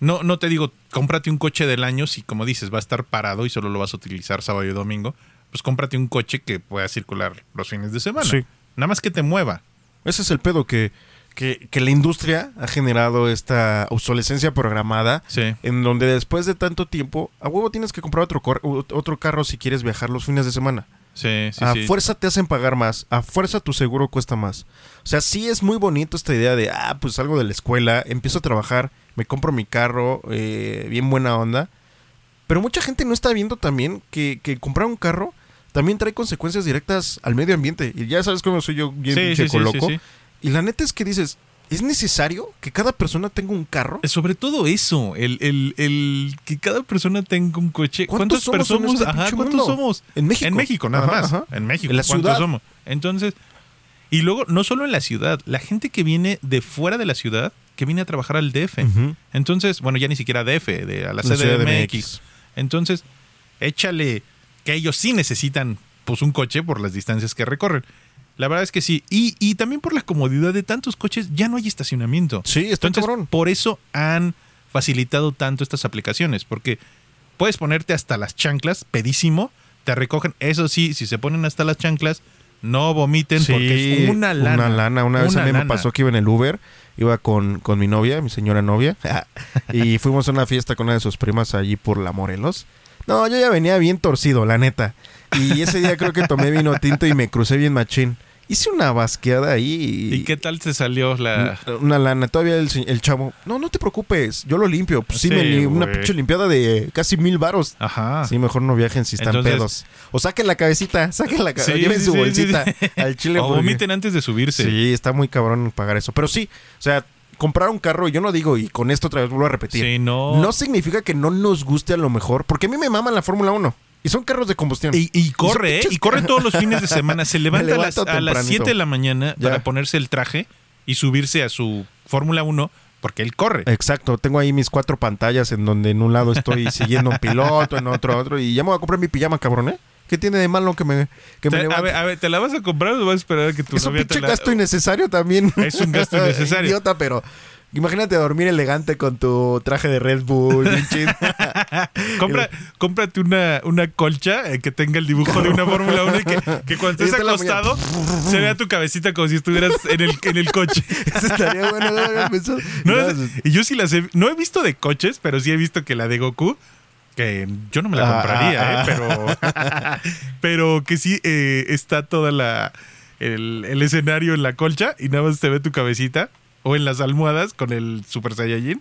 No, no te digo, cómprate un coche del año si, como dices, va a estar parado y solo lo vas a utilizar sábado y domingo. Pues cómprate un coche que pueda circular los fines de semana. Sí. Nada más que te mueva. Ese es el pedo que, que, que la industria ha generado esta obsolescencia programada. Sí. En donde después de tanto tiempo, a huevo tienes que comprar otro, cor- otro carro si quieres viajar los fines de semana. Sí, sí, a sí. fuerza te hacen pagar más, a fuerza tu seguro cuesta más. O sea, sí es muy bonito esta idea de, ah, pues salgo de la escuela, empiezo a trabajar, me compro mi carro, eh, bien buena onda. Pero mucha gente no está viendo también que, que comprar un carro también trae consecuencias directas al medio ambiente. Y ya sabes cómo soy yo bien Sí, pinche sí, sí, loco. sí. Y la neta es que dices, ¿es necesario que cada persona tenga un carro? Sobre todo eso, el, el, el que cada persona tenga un coche. ¿Cuántos ¿Cuántas somos en personas? este Ajá, ¿cuántos somos? En México. En México, nada Ajá, más. ajá. En México, En la ¿cuántos ciudad. somos? Entonces, y luego, no solo en la ciudad, la gente que viene de fuera de la ciudad, que viene a trabajar al DF. Entonces, bueno, ya ni siquiera DF, de, a la La CDMX. Entonces, échale que ellos sí necesitan pues un coche por las distancias que recorren. La verdad es que sí. Y, y también por la comodidad de tantos coches, ya no hay estacionamiento. Sí, está Entonces, cabrón. por eso han facilitado tanto estas aplicaciones, porque puedes ponerte hasta las chanclas, pedísimo, te recogen. Eso sí, si se ponen hasta las chanclas, no vomiten porque es una lana. Una lana. Una vez a mí me pasó que iba en el Uber, iba con, con mi novia, mi señora novia, [laughs] y fuimos a una fiesta con una de sus primas allí por la Morelos. No, yo ya venía bien torcido, la neta. Y ese día creo que tomé vino tinto y me crucé bien machín. hice una basqueada ahí. ¿Y qué tal te salió la...? Una lana. Todavía el, el chavo, no, no te preocupes, yo lo limpio. Pues sí, Sí, me li- una pinche limpiada de casi mil varos. Ajá. Sí, mejor no viajen si están Entonces- pedos. O saquen la cabecita, [laughs] saquen la Sí, cabecita, lleven sí, su sí, bolsita al chile. [laughs] o porque- vomiten antes de subirse. Sí, está muy cabrón pagar eso. Pero sí, o sea, comprar un carro, yo no digo, y con esto otra vez vuelvo a repetir. Sí, no. No significa que no nos guste a lo mejor, porque a mí me maman la Fórmula 1. Y son carros de combustión. Y, y corre, ¿eh? pinches- Y corre todos los [laughs] fines de semana. Se levanta, a las- a las tempranito. 7 de la mañana Ya. para ponerse el traje y subirse a su Fórmula 1 porque él corre. Exacto, tengo ahí mis cuatro pantallas en donde en un lado estoy siguiendo un piloto, en otro otro, y ya me voy a comprar mi pijama, cabrón, ¿eh? ¿Qué tiene de malo que me, que me Te- a, ver, a ver, ¿te la vas a comprar o vas a esperar a que tu es un novia te pinche la... gasto innecesario también. Es un gasto [laughs] innecesario. Idiota, pero imagínate dormir elegante con tu traje de Red Bull. [laughs] Compra, cómprate una, una colcha eh, que tenga el dibujo de una [laughs] Fórmula 1 y que, que cuando estés acostado se vea tu cabecita como si estuvieras en el, en el coche. Eso estaría bueno, no. No, No, yo sí las he, no he visto de coches, pero sí he visto que la de Goku, que yo no me la Ah, compraría, ah, eh, pero, [laughs] pero que sí eh, está toda la el, el escenario en la colcha y nada más te ve tu cabecita o en las almohadas con el Super Saiyajin.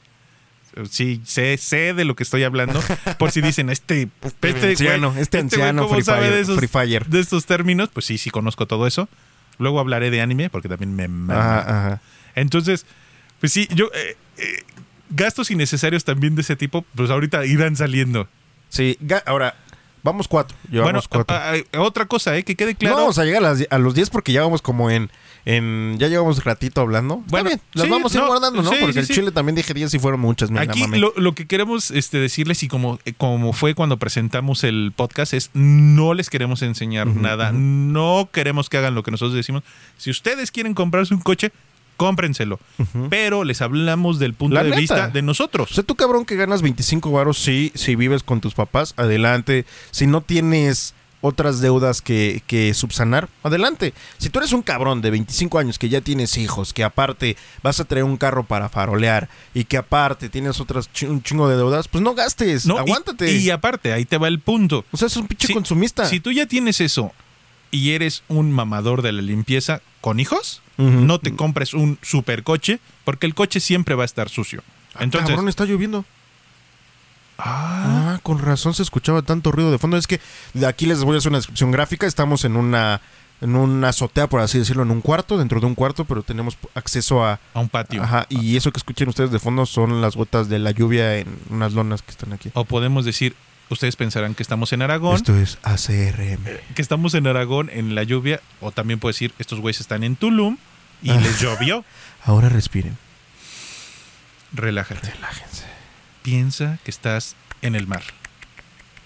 Sí, sé, sé de lo que estoy hablando. Por si dicen, este, [laughs] este, güey, anciano, este güey, anciano ¿cómo Free sabe Fire, de esos, Free Fire. de estos términos? Pues sí, sí conozco todo eso. Luego hablaré de anime porque también me. Ajá, ajá. Entonces, pues sí, yo. eh, gastos innecesarios también de ese tipo, pues ahorita irán saliendo. Sí, ahora, vamos cuatro. Llevamos bueno, cuatro. a- a- otra cosa, ¿eh? Que quede claro. No vamos a llegar a, las die- a los 10 porque ya vamos como en, en. Ya llevamos ratito hablando. Está Bueno, bien, las sí, vamos a ir no, guardando, ¿no? sí, porque sí, el chile también dije 10 y fueron muchas. me la Aquí lo, lo que queremos este, decirles y como, eh, como fue cuando presentamos el podcast es no les queremos enseñar nada, no queremos que hagan lo que nosotros decimos. Si ustedes quieren comprarse un coche, cómprenselo. Pero les hablamos del punto La de neta. vista de O nosotros. sea, tú cabrón que ganas 25 varos, sí, si vives con tus papás, adelante. Si no tienes otras deudas que, que subsanar, adelante. Si tú eres un cabrón de 25 años que ya tienes hijos, que aparte vas a traer un carro para farolear y que aparte tienes otras un chingo de deudas, pues no gastes, No, y- aguántate. Y, aparte, ahí te va el punto. o sea, es un pinche Si- consumista. Si tú ya tienes eso y eres un mamador de la limpieza con hijos, no te compres un supercoche porque el coche siempre va a estar sucio. Entonces, Cabrón, está lloviendo. ah, Ah, con razón se escuchaba tanto ruido de fondo. Es que de aquí les voy a hacer una descripción gráfica. Estamos en una en una azotea, por así decirlo, en un cuarto, dentro de un cuarto, pero tenemos acceso a... a un patio. Ajá, y eso que escuchen ustedes de fondo son las gotas de la lluvia en unas lonas que están aquí. O podemos decir, ustedes pensarán que estamos en Aragón, Esto es ACRM. que estamos en Aragón en la lluvia, o también puede decir, estos güeyes están en Tulum y Ah. les llovió. [laughs] Ahora respiren. Relájate. Relájense. Piensa que estás en el mar.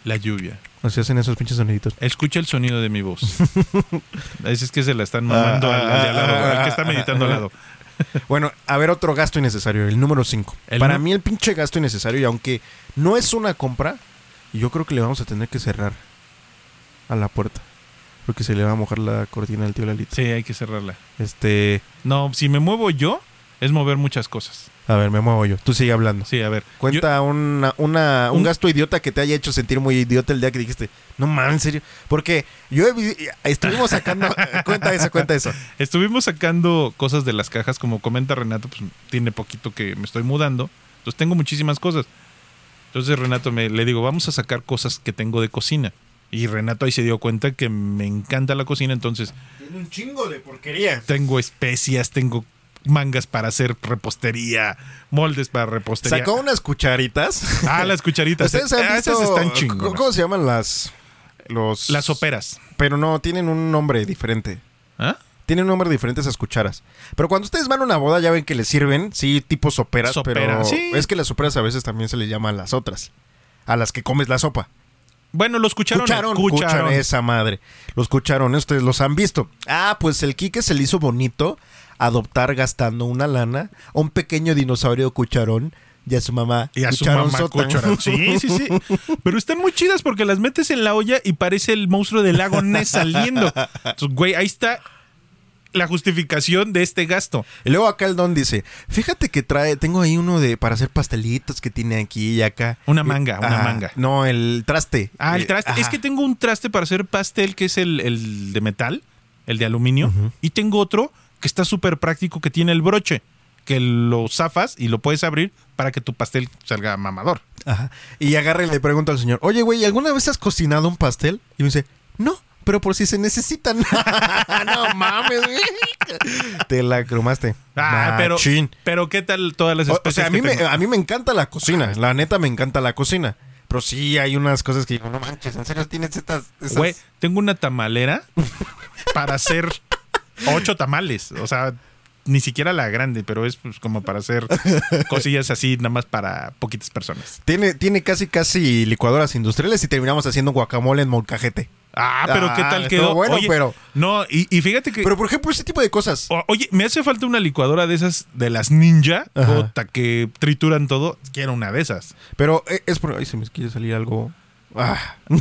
La lluvia. O sea, hacen esos pinches soniditos. Escucha el sonido de mi voz. [laughs] Ese es que se la están mamando al, al al lado, al que está meditando al lado. Bueno, a ver, otro gasto innecesario, el número 5. El Para mí el pinche gasto innecesario, y aunque no es una compra, yo creo que le vamos a tener que cerrar a la puerta. Porque se le va a mojar la cortina del tío Lalito. Sí, hay que cerrarla. Este, No, si me muevo yo, es mover muchas cosas. a ver, me muevo yo. Tú sigue hablando. Sí, a ver. Cuenta una, una- un, Un- gasto idiota que te haya hecho sentir muy idiota el día que dijiste, no mames, en serio. Porque yo estuvimos sacando. [laughs] cuenta eso, cuenta eso. Estuvimos sacando cosas de las cajas, como comenta Renato, pues tiene poquito que me estoy mudando. Entonces tengo muchísimas cosas. Entonces Renato me le digo, vamos a sacar cosas que tengo de cocina. Y Renato ahí se dio cuenta que me encanta la cocina, entonces Tiene un chingo de porquería. tengo especias, tengo mangas para hacer repostería, moldes para repostería. Sacó unas cucharitas. Ah, las cucharitas. [laughs] Ustedes han Ah, visto, esas están ¿cómo- chingonas. ¿Cómo se llaman las los Las soperas. Pero no, tienen un nombre diferente. ¿Ah? Tienen un nombre diferente esas cucharas. Pero cuando ustedes van a una boda ya ven que les sirven, sí, tipo soperas, Sopera, pero sí. es que las soperas a veces también se les llama a las otras. A las que comes la sopa. Bueno, los cucharones. Cucharón. cucharón, esa madre. Los cucharones, ustedes los han visto. Ah, pues el Quique se le hizo bonito adoptar gastando una lana a un pequeño dinosaurio cucharón y a su mamá. Y a su mamá. Sí, sí, sí. Pero están muy chidas porque las metes en la olla y parece el monstruo del lago Ness saliendo. Entonces, güey, ahí está la justificación de este gasto. Y luego acá el don dice, fíjate que trae, tengo ahí uno de para hacer pastelitos que tiene aquí y acá. Una manga, una Ajá. manga. No, el traste. Ah, el Eh, traste. ajá. Es que tengo un traste para hacer pastel que es el, el de metal. el de aluminio, y tengo otro que está súper práctico que tiene el broche, que lo zafas y lo puedes abrir para que tu pastel salga mamador. Ajá. Y agarra y le pregunta al señor, oye, güey, ¿alguna vez has cocinado un pastel? Y me dice, no, pero por si se necesitan. [laughs] no mames, güey. Te la cromaste. Ah, pero, pero ¿qué tal todas las O, o especies sea, a mí, me, tengo? a mí me encanta la cocina. La neta me encanta la cocina. Pero sí hay unas cosas que digo, no manches, ¿en serio tienes estas...? Güey, tengo una tamalera para hacer ocho tamales. O sea, ni siquiera la grande, pero es pues, como para hacer cosillas así, nada más para poquitas personas. Tiene, tiene casi, casi licuadoras industriales y terminamos haciendo guacamole en molcajete. Ah, pero ¿qué Ah, tal quedó? bueno, Oye, pero- No, y, y fíjate que. Pero, por ejemplo, ese tipo de cosas. o- oye, me hace falta una licuadora de esas de las ninja, puta, que trituran todo. Quiero una de esas. Pero eh, es por... Ay, se me quiere salir algo... Ah. [laughs]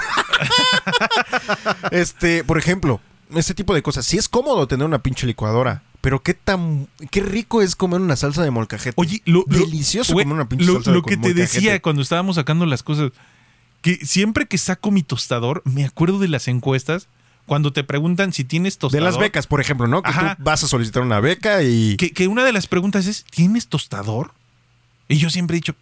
este, por ejemplo, ese tipo de cosas. Sí es cómodo tener una pinche licuadora. Pero qué tan... Qué rico es comer una salsa de molcajete. Oye, lo, lo- Delicioso güey, comer una pinche lo, salsa lo que te decía cuando estábamos sacando las cosas, que siempre que saco mi tostador, me acuerdo de las encuestas cuando te preguntan si tienes De tostador. las becas, por ejemplo, ¿no? Que Ajá. tú vas a solicitar una beca y... Que, que una de las preguntas es, ¿tienes tostador? Y yo siempre he dicho,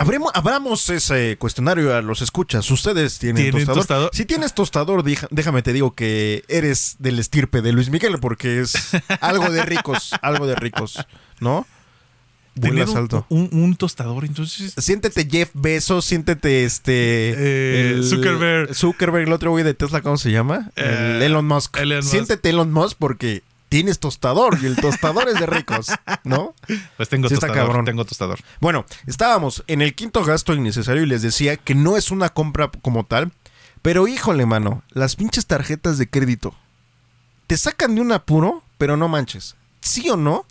Abremos, abramos ese cuestionario a los escuchas. ¿Ustedes tienen, ¿Tienen tostador? tostador? Si tienes tostador, déjame te digo que eres del estirpe de Luis Miguel porque es [laughs] algo de ricos, algo de ricos, ¿no? Tener un, alto. un- un tostador, entonces... Siéntete Jeff Bezos, siéntete este... Eh, Zuckerberg. Zuckerberg, el otro güey de Tesla, ¿cómo se llama? el Eh, Elon Musk. Elon Musk. Siéntete Elon Musk porque tienes tostador y el tostador es de ricos, ¿no? Pues tengo Sí está tostador, cabrón. tengo tostador. Bueno, estábamos en el quinto gasto innecesario y les decía que no es una compra como tal, pero híjole, mano, las pinches tarjetas de crédito te sacan de un apuro, pero no manches. ¿Sí o no?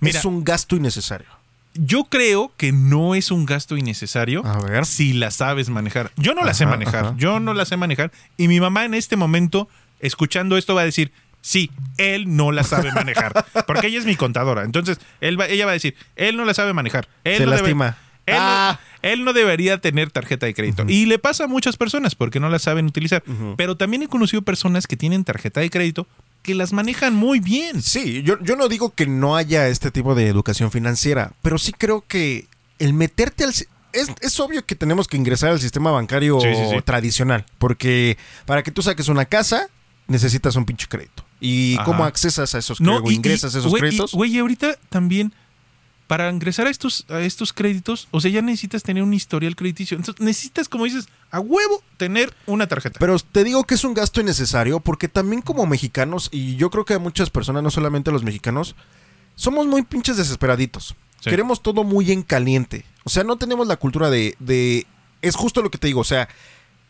Mira. es un gasto innecesario. Yo creo que no es un gasto innecesario A ver. si la sabes manejar. Yo no la sé manejar, ajá. yo no la sé manejar. Y mi mamá en este momento, escuchando esto, va a decir, sí, él no la sabe manejar. [laughs] Porque ella es mi contadora. Entonces, él va- ella va a decir, él no la sabe manejar. Él Se no debe- lastima. él, no- Ah. él no debería tener tarjeta de crédito. Y le pasa a muchas personas porque no la saben utilizar. Pero también he conocido personas que tienen tarjeta de crédito que las manejan muy bien. Sí, yo, yo no digo que no haya este tipo de educación financiera, pero sí creo que el meterte al... Es, es obvio que tenemos que ingresar al sistema bancario Sí, sí, sí. tradicional, porque para que tú saques una casa necesitas un pinche crédito. ¿Y Ajá. cómo accesas a esos créditos? y- ingresas y, esos créditos? Güey, y ahorita también, para ingresar a estos, a estos créditos, o sea, ya necesitas tener un historial crediticio. Entonces, necesitas, como dices, a huevo tener una tarjeta. Pero te digo que es un gasto innecesario porque también como mexicanos, y yo creo que a muchas personas, no solamente a los mexicanos, somos muy pinches desesperaditos. Sí. Queremos todo muy en caliente. O sea, no tenemos la cultura de, de... Es justo lo que te digo, o sea,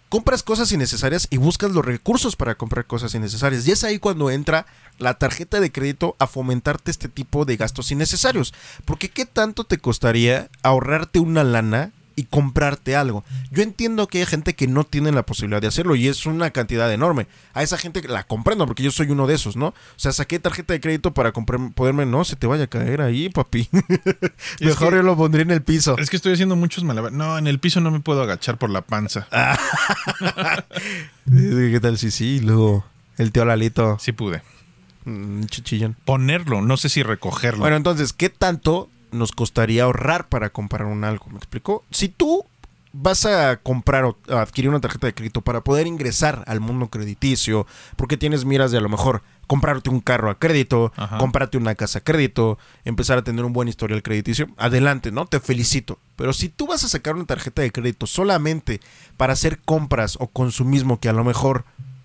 compras cosas innecesarias y buscas los recursos para comprar cosas innecesarias. Y es ahí cuando entra la tarjeta de crédito a fomentarte este tipo de gastos innecesarios. Porque ¿qué tanto te costaría ahorrarte una lana y comprarte algo? Yo entiendo que hay gente que no tiene la posibilidad de hacerlo y es una cantidad enorme. A esa gente la comprendo porque yo soy uno de esos, ¿no? O sea, saqué tarjeta de crédito para comprar, poderme, no, se te vaya a caer ahí, papi. [laughs] Mejor que- yo lo pondría en el piso. Es que estoy haciendo muchos malabares. No, en el piso no me puedo agachar por la panza. [laughs] ¿Qué tal? Sí, sí, luego el tío Lalito, Sí pude. mm, chichillón. Ponerlo, no sé si recogerlo. Bueno, entonces, ¿qué tanto nos costaría ahorrar para comprar un algo? ¿Me explico? Si tú vas a comprar o a adquirir una tarjeta de crédito para poder ingresar al mundo crediticio, porque tienes miras de a lo mejor comprarte un carro a crédito, Ajá. comprarte una casa a crédito, empezar a tener un buen historial crediticio, adelante, ¿no? Te felicito. Pero si tú vas a sacar una tarjeta de crédito solamente para hacer compras o consumismo que a lo mejor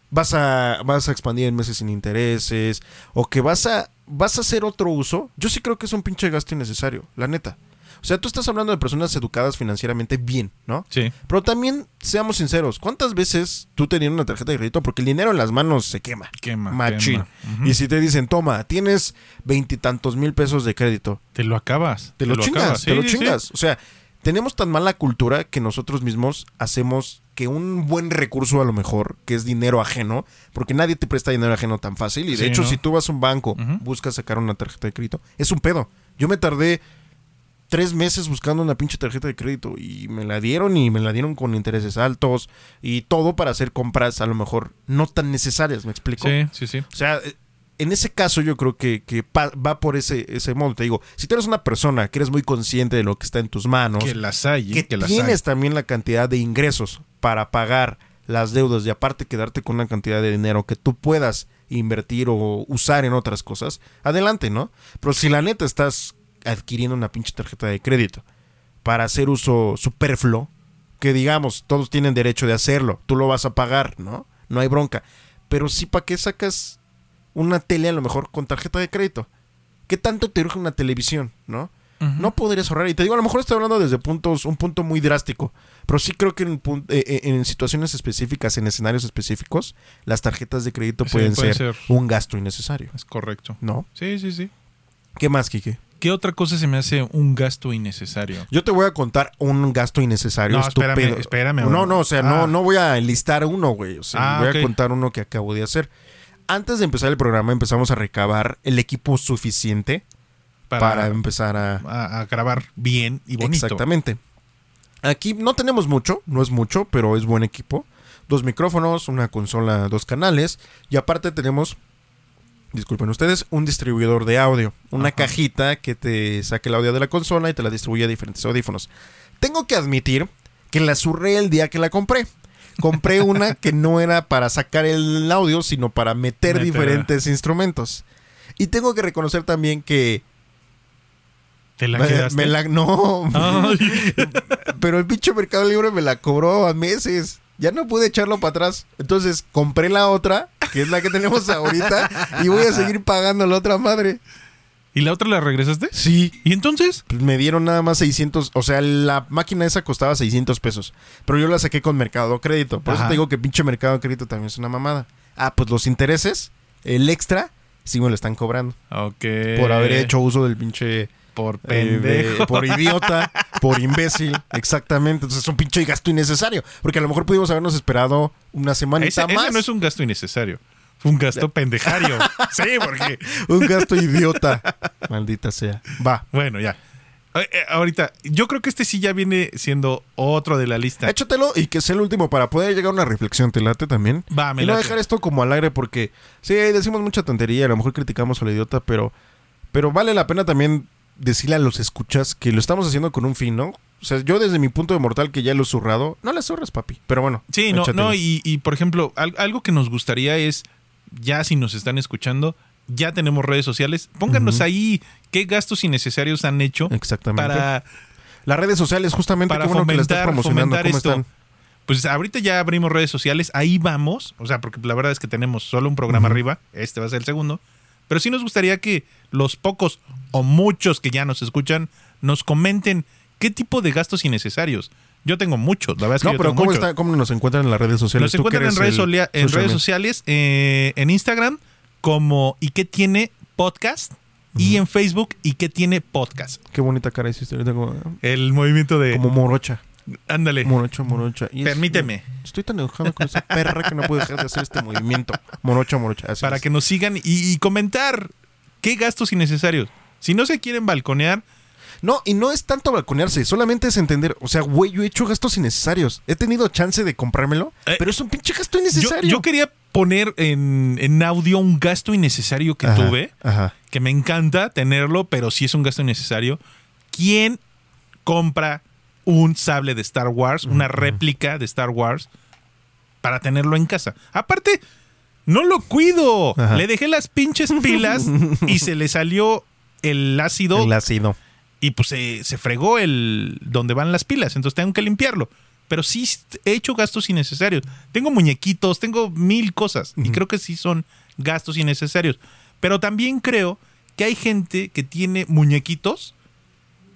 vas a, vas a expandir en meses sin intereses o que vas a, vas a hacer otro uso, yo sí creo que es un pinche gasto innecesario, la neta. O sea, tú estás hablando de personas educadas financieramente bien, ¿no? Sí. Pero también, seamos sinceros, ¿cuántas veces tú tenías una tarjeta de crédito? Porque el dinero en las manos se quema. Quema. Machín. quema. Y si te dicen, toma, tienes veintitantos mil pesos de crédito, Te lo acabas. te lo, chingas, acabas. te lo sí, sí. chingas. O sea, tenemos tan mala cultura que nosotros mismos hacemos que un buen recurso a lo mejor, que es dinero ajeno, porque nadie te presta dinero ajeno tan fácil. Y de Sí, hecho, ¿no? si tú vas a un banco, buscas sacar una tarjeta de crédito, es un pedo. Yo me tardé tres meses buscando una pinche tarjeta de crédito y me la dieron y me la dieron con intereses altos y todo para hacer compras a lo mejor no tan necesarias, ¿me explico? Sí, sí, sí. O sea, eh, en ese caso yo creo que, va por ese, ese modo. Te digo, si tú eres una persona que eres muy consciente de lo que está en tus manos, Que las hay, ¿eh? que, que las tienes hay. también la cantidad de ingresos para pagar las deudas y aparte quedarte con una cantidad de dinero que tú puedas invertir o usar en otras cosas, adelante, ¿no? Pero si la neta estás adquiriendo una pinche tarjeta de crédito para hacer uso superfluo, que digamos, todos tienen derecho de hacerlo, tú lo vas a pagar, ¿no? No hay bronca. Pero sí, ¿para qué sacas una tele a lo mejor con tarjeta de crédito? ¿Qué tanto te urge una televisión, no? No podrías ahorrar. Y te digo, a lo mejor estoy hablando desde puntos, un punto muy drástico. Pero sí creo que en, eh, eh, en situaciones específicas, en escenarios específicos, las tarjetas de crédito Sí, pueden puede ser, ser. un gasto innecesario. Es correcto. ¿No? Sí, sí, sí. ¿Qué más, Kike? ¿Qué otra cosa se me hace un gasto innecesario? Yo te voy a contar un gasto innecesario. No, espérame, estúpido. espérame, No, no, o sea, Ah. no, no voy a enlistar uno, güey. O sea, Ah, voy a contar uno que acabo de hacer. Antes de empezar el programa empezamos a recabar el equipo suficiente para, Para, empezar a, a- a grabar bien y bonito. Exactamente. Aquí no tenemos mucho, no es mucho, pero es buen equipo. Dos micrófonos, una consola, dos canales. Y aparte tenemos, disculpen ustedes, un distribuidor de audio. Una Ajá. cajita que te saque el audio de la consola y te la distribuye a diferentes audífonos. Tengo que admitir que la zurré el día que la compré. Compré una que no era para sacar el audio, sino para meter diferentes instrumentos. Y tengo que reconocer también que... ¿Te la me- quedaste? me la- no, Ay. [laughs] pero el pinche Mercado Libre me la cobró a meses. Ya no pude echarlo para atrás. Entonces compré la otra, que es la que tenemos ahorita, y voy a seguir pagando la otra madre. ¿Y la otra la regresaste? Sí. ¿Y entonces? Pues me dieron nada más 600, o sea, la máquina esa costaba 600 pesos. Pero yo la saqué con Mercado Crédito. Por eso te digo que pinche Mercado Crédito también es una mamada. Ah, pues los intereses, el extra, sí me lo están cobrando. Ok. Por haber hecho uso del pinche Por Eh, de- pendejo. por idiota, [laughs] por imbécil, exactamente. Entonces es un pinche gasto innecesario. Porque a lo mejor pudimos habernos esperado una semanita Ese, ese más. no es un gasto innecesario. Un gasto pendejario. [laughs] sí, porque. Un gasto idiota. Maldita sea. Va. Bueno, ya. Eh, eh, ahorita, yo creo que este sí ya viene siendo otro de la lista. Échatelo y que sea el último para poder llegar a una reflexión. ¿Te late también? Va, me y no late. dejar esto como al aire porque sí, decimos mucha tontería. A lo mejor criticamos al idiota, pero, pero vale la pena también decirle a los escuchas que lo estamos haciendo con un fin, ¿no? O sea, yo desde mi punto de mortal que ya lo he zurrado, no le zurras, papi. Pero bueno. Sí, no, échatelo. no, y, y, por ejemplo, al- algo que nos gustaría es, ya si nos están escuchando, ya tenemos redes sociales, pónganos ahí qué gastos innecesarios han hecho Exactamente. para, Las redes sociales, justamente, para que estás fomentar, promocionando. ¿Cómo esto. están? Pues ahorita ya abrimos redes sociales, ahí vamos, o sea, porque la verdad es que tenemos solo un programa arriba, este va a ser el segundo, pero sí nos gustaría que los pocos o muchos que ya nos escuchan nos comenten qué tipo de gastos innecesarios. Yo tengo muchos, la verdad es que No, yo pero tengo ¿cómo, muchos. está, ¿cómo nos encuentran en las redes sociales? Nos que encuentran en redes, el en redes sociales, eh, en Instagram como y qué tiene podcast y en Facebook y qué tiene podcast. Qué bonita cara hiciste. ahorita como, El movimiento de como morocha. ándale, Morocha, morocha. Y es- permíteme Estoy tan enojado con esa perra que no puedo dejar de hacer este movimiento. Morocha, morocha. Así para es. que nos sigan y, y comentar qué gastos innecesarios. Si no se quieren balconear, No, y no es tanto balconearse, solamente es entender. O sea, güey, yo he hecho gastos innecesarios. He tenido chance de comprármelo, Eh, pero es un pinche gasto innecesario. yo quería poner en, en audio un gasto innecesario que Ajá, tuve. Ajá. que me encanta tenerlo, pero sí es un gasto innecesario. ¿Quién compra un sable de Star Wars, una réplica de Star Wars, para tenerlo en casa? Aparte, no lo cuido. Ajá. Le dejé las pinches pilas y se le salió el ácido El ácido. Y pues se, se fregó el donde van las pilas, entonces tengo que limpiarlo. Pero sí he hecho gastos innecesarios. Tengo muñequitos, tengo mil cosas y creo que sí son gastos innecesarios. Pero también creo que hay gente que tiene muñequitos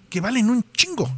que valen un chingo.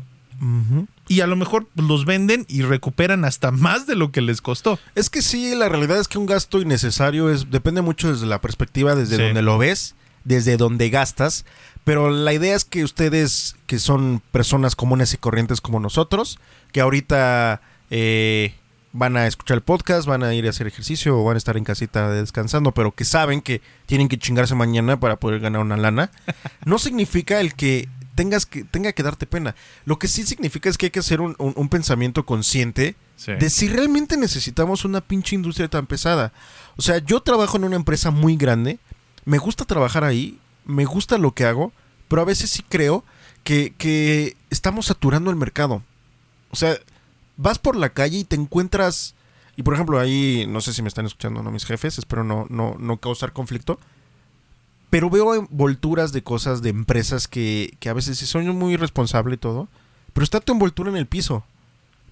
Y a lo mejor pues, los venden y recuperan hasta más de lo que les costó. Es que sí, la realidad es que un gasto innecesario es depende mucho desde la perspectiva, desde Sí. donde lo ves, desde donde gastas. Pero la idea es que ustedes, que son personas comunes y corrientes como nosotros, que ahorita eh, van a escuchar el podcast, van a ir a hacer ejercicio o van a estar en casita descansando, pero que saben que tienen que chingarse mañana para poder ganar una lana, [laughs] no significa el que tengas que, tenga que darte pena. Lo que sí significa es que hay que hacer un, un- un pensamiento consciente Sí. de si realmente necesitamos una pinche industria tan pesada. O sea, yo trabajo en una empresa muy grande, me gusta trabajar ahí, me gusta lo que hago, pero a veces sí creo que, que estamos saturando el mercado. O sea, vas por la calle y te encuentras, y por ejemplo ahí, no sé si me están escuchando no mis jefes, espero no, no, no causar conflicto, pero veo envolturas de cosas de empresas que, que a veces sí son muy responsable y todo, pero está tu envoltura en el piso.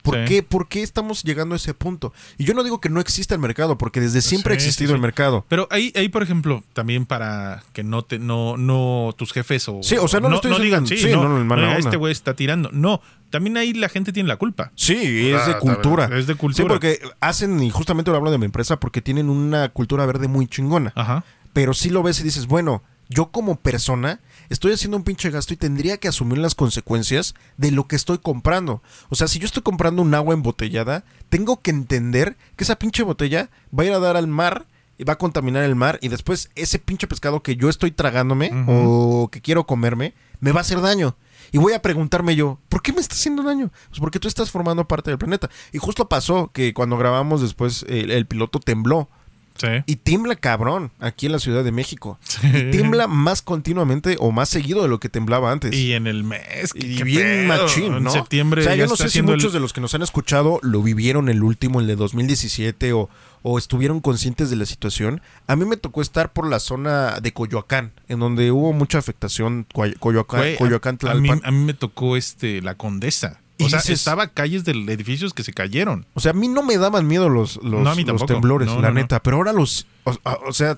¿Por, Sí. qué, ¿Por qué estamos llegando a ese punto? Y yo no digo que no exista el mercado, porque desde siempre ha Sí, existido sí. el mercado. Pero ahí, ahí, por ejemplo, también para que no te, no, no tus jefes o. Sí, o sea, no lo estoy diciendo digan, sí, sí, no, no, no, onda. este güey está tirando. No, también ahí la gente tiene la culpa. Sí, es Ah, de está cultura. es de cultura. Sí, porque hacen, y justamente lo hablo de mi empresa, porque tienen una cultura verde muy chingona. Ajá. Pero sí lo ves y dices, bueno, yo como persona estoy haciendo un pinche gasto y tendría que asumir las consecuencias de lo que estoy comprando. O sea, si yo estoy comprando un agua embotellada, tengo que entender que esa pinche botella va a ir a dar al mar y va a contaminar el mar y después ese pinche pescado que yo estoy tragándome o que quiero comerme me va a hacer daño. Y voy a preguntarme yo, ¿por qué me está haciendo daño? Pues porque tú estás formando parte del planeta. Y justo pasó que cuando grabamos después el, el piloto tembló. Sí. Y tiembla cabrón aquí en la Ciudad de México. Y tiembla más continuamente o más seguido de lo que temblaba antes. Y en el mes. Y qué bien pedo. machín, ¿no? En septiembre. O sea, ya yo no sé si el- muchos de los que nos han escuchado lo vivieron el último, el de 2017, o, o estuvieron conscientes de la situación. A mí me tocó estar por la zona de Coyoacán, en donde hubo mucha afectación. Coy- Coyoacán, Güey, a- Coyoacán, a, mí, a mí me tocó este la condesa. Y O sea, dices- estaba calles de edificios que se cayeron. O sea, a mí no me daban miedo los, los, No, temblores, No, la no, neta. Pero ahora los. O, o sea,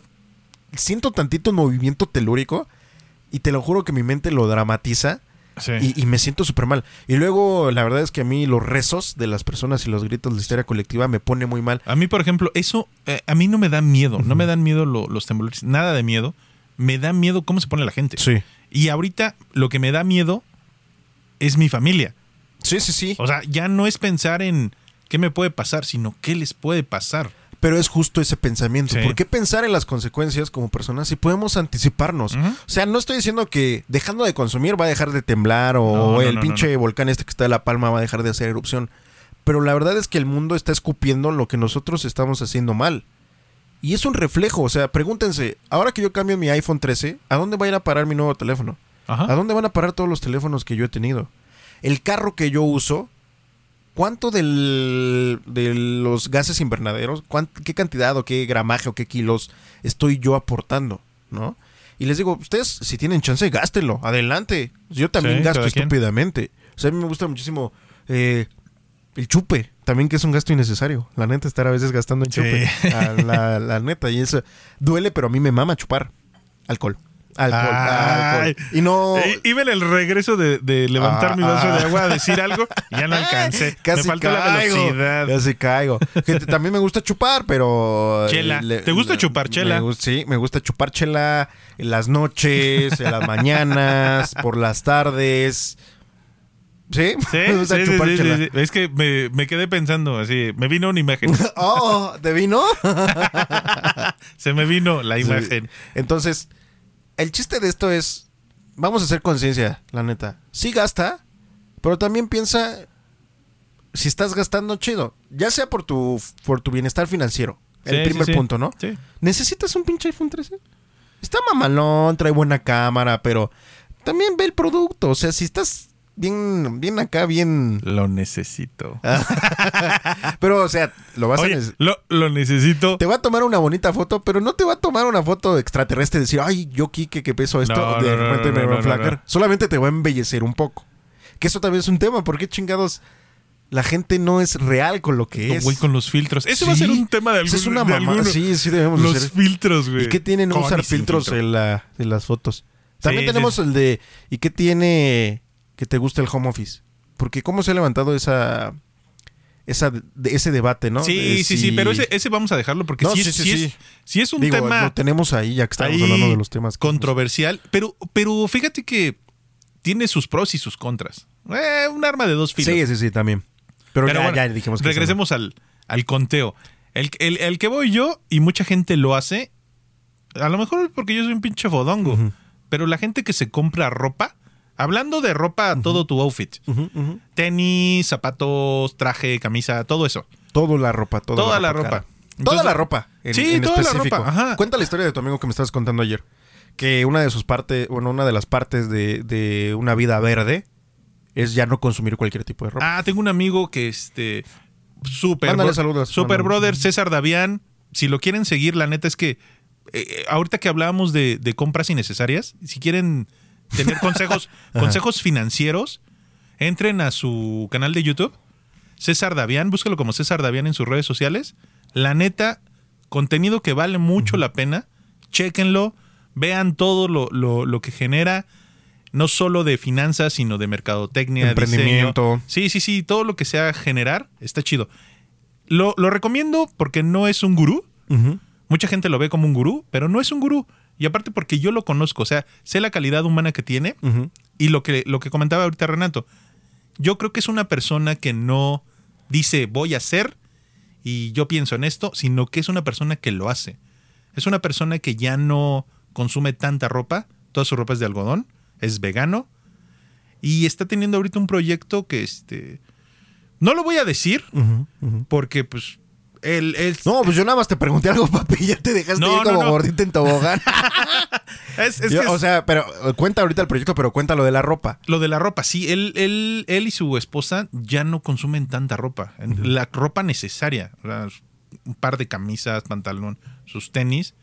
siento tantito movimiento telúrico y te lo juro que mi mente lo dramatiza Sí. y, y me siento súper mal. Y luego, la verdad es que a mí los rezos de las personas y los gritos de histeria colectiva me pone muy mal. A mí, por ejemplo, eso eh, a mí no me da miedo. No me dan miedo lo- los temblores. Nada de miedo. Me da miedo cómo se pone la gente. Sí. Y ahorita lo que me da miedo es mi familia. Sí, sí, sí. O sea, ya no es pensar en qué me puede pasar, sino qué les puede pasar. Pero es justo ese pensamiento. Sí. ¿Por qué pensar en las consecuencias como personas si podemos anticiparnos? O sea, no estoy diciendo que dejando de consumir va a dejar de temblar o No, el no, pinche volcán este que está de La Palma va a dejar de hacer erupción. Pero la verdad es que el mundo está escupiendo lo que nosotros estamos haciendo mal. Y es un reflejo. O sea, pregúntense, ahora que yo cambio mi iPhone 13, ¿a dónde va a ir a parar mi nuevo teléfono? Ajá. ¿A dónde van a parar todos los teléfonos que yo he tenido? El carro que yo uso, ¿cuánto del, de los gases invernaderos, qué cantidad o qué gramaje o qué kilos estoy yo aportando? ¿No? Y les digo, ustedes si tienen chance, gástelo, adelante. Yo también Sí, gasto estúpidamente. O sea, a mí me gusta muchísimo eh, el chupe, también que es un gasto innecesario. La neta, estar a veces gastando en Sí. chupe. [laughs] Ah, La, la neta, y eso duele, pero a mí me mama chupar alcohol. Alcohol, alcohol. Y no... Eh, Iba en el regreso de, de levantar Ah, mi vaso ah. de agua a decir algo y ya no alcancé. [laughs] Casi me faltó la velocidad. Casi caigo. Gente, también me gusta chupar, pero. eh, Chela. ¿Te gusta chupar chela? me sí, me gusta chupar chela en las noches, en las mañanas, [laughs] por las tardes. ¿Sí? Sí, [laughs] me gusta sí, sí, chupar sí. Es que me, me quedé pensando así. Me vino una imagen. Oh, ¿te vino? Se me vino la imagen. Entonces, el chiste de esto es. Vamos a hacer conciencia, la neta. Sí gasta, pero también piensa si estás gastando chido. Ya sea por tu, por tu bienestar financiero. El primer sí, sí. punto, ¿no? Sí. ¿Necesitas un pinche iPhone 13? Está mamalón, trae buena cámara, pero también ve el producto. O sea, si estás bien, bien acá, bien. Lo necesito. [laughs] Pero, o sea, lo vas a. Oye, lo, lo necesito. Te va a tomar una bonita foto, pero no te va a tomar una foto extraterrestre y decir, ay, yo Kike, que peso esto. No, de no, repente no, me va a flacar. Solamente te va a embellecer un poco. Que eso también es un tema. ¿Por qué chingados la gente no es real con lo que es? Güey, con los filtros. Eso va a ser un tema de algún es una mamá. Sí, sí, debemos de Los hacer. filtros, güey. ¿Y qué tienen usar filtros filtro. en, la, en las fotos? También Sí, tenemos sí. el de ¿y qué tiene que te gusta el home office? Porque cómo se ha levantado esa esa de- ese debate, ¿no? Sí, De sí, sí, pero ese, ese vamos a dejarlo porque No, sí, sí, es, sí, sí es- sí es un Digo, tema lo tenemos ahí ya que estamos ahí hablando de los temas que- controversial, pero, pero fíjate que tiene sus pros y sus contras. Eh, un arma de dos filos. Sí, sí, sí, también. Pero, Pero ya, bueno, ya dijimos que regresemos al, al conteo. El, el- el que voy yo, y mucha gente lo hace, a lo mejor porque yo soy un pinche fodongo, pero la gente que se compra ropa, Hablando de ropa, todo tu outfit. Tenis, zapatos, traje, camisa, todo eso. Toda la ropa, toda, Toda la cara. ropa. toda la ropa. En, Sí, en toda la específico. ropa, ajá. Cuenta la historia de tu amigo que me estabas contando ayer. Que una de sus partes, bueno, una de las partes de, de una vida verde es ya no consumir cualquier tipo de ropa. Ah, tengo un amigo que este. Super, Mándale saludos, super mándale. brother César Davián. Si lo quieren seguir, la neta es que. eh, ahorita que hablábamos de, de compras innecesarias, si quieren tener [laughs] consejos, consejos financieros, entren a su canal de YouTube. César Davián, búscalo como César Davián en sus redes sociales. La neta, contenido que vale mucho la pena. Chéquenlo, vean todo lo, lo- lo que genera, no solo de finanzas, sino de mercadotecnia, Emprendimiento. diseño. Sí, sí, sí, todo lo que sea generar está chido. Lo, lo recomiendo porque no es un gurú. Mucha gente lo ve como un gurú, pero no es un gurú. Y aparte porque yo lo conozco, o sea, sé la calidad humana que tiene y lo que, lo que comentaba ahorita Renato. Yo creo que es una persona que no dice voy a hacer y yo pienso en esto, sino que es una persona que lo hace. Es una persona que ya no consume tanta ropa, toda su ropa es de algodón, es vegano y está teniendo ahorita un proyecto que este no lo voy a decir porque pues No, pues yo nada más te pregunté algo, [laughs] papi. Ya te dejaste No, ir como no. gordita en tobogán. [laughs] es, es Yo- que es- o sea, pero cuenta ahorita el proyecto, pero cuenta lo de la ropa. Lo de la ropa, sí, él, él, él y su esposa ya no consumen tanta ropa. La ropa necesaria, un par de camisas, pantalón, sus tenis.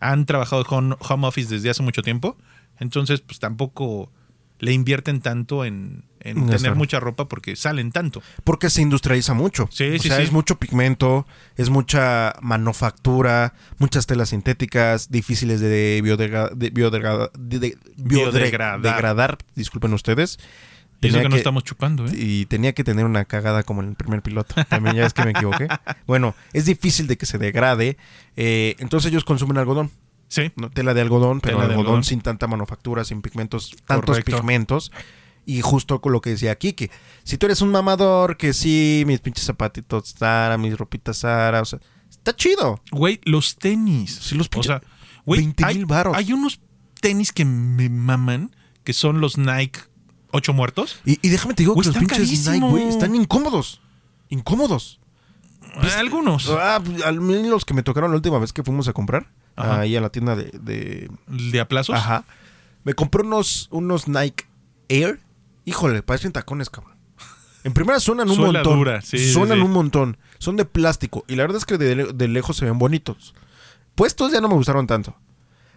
Han trabajado home, home office desde hace mucho tiempo, entonces pues tampoco le invierten tanto en, en tener mucha ropa porque salen tanto. Porque se industrializa mucho. Sí, o sí, sea, sí. es mucho pigmento, es mucha manufactura, muchas telas sintéticas, difíciles de, biodegra- de biodegra- de- de- Biodegradar. biodegradar, disculpen ustedes. Y eso que, no estamos chupando, ¿eh? Y tenía que tener una cagada como en el primer piloto. También ya es que me equivoqué. [laughs] Bueno, es difícil de que se degrade. eh, entonces ellos consumen algodón. Sí. ¿no? Tela de algodón, pero algodón, algodón. sin tanta manufactura, sin pigmentos, tantos Correcto. pigmentos. Y justo con lo que decía que si tú eres un mamador, que sí, mis pinches zapatitos Zara, mis ropitas Zara, o sea, está chido. Güey, los tenis. Sí, los o pinches- sea, güey, 20 hay, mil varos. hay unos tenis que me maman, que son los Nike 8 muertos. Y, y déjame te digo Güey, que los pinches Nike, carísimos. güey, están incómodos. Incómodos. Algunos. Ah, al menos los que me tocaron la última vez que fuimos a comprar, Ajá. ahí a la tienda de... de- de aplazos. Ajá. Me compré unos, unos Nike Air. Híjole, parecen tacones, cabrón. En primera suenan un Suela montón. dura, sí, suenan sí. un montón. Son de plástico. Y la verdad es que de, de lejos se ven bonitos. Puestos ya no me gustaron tanto.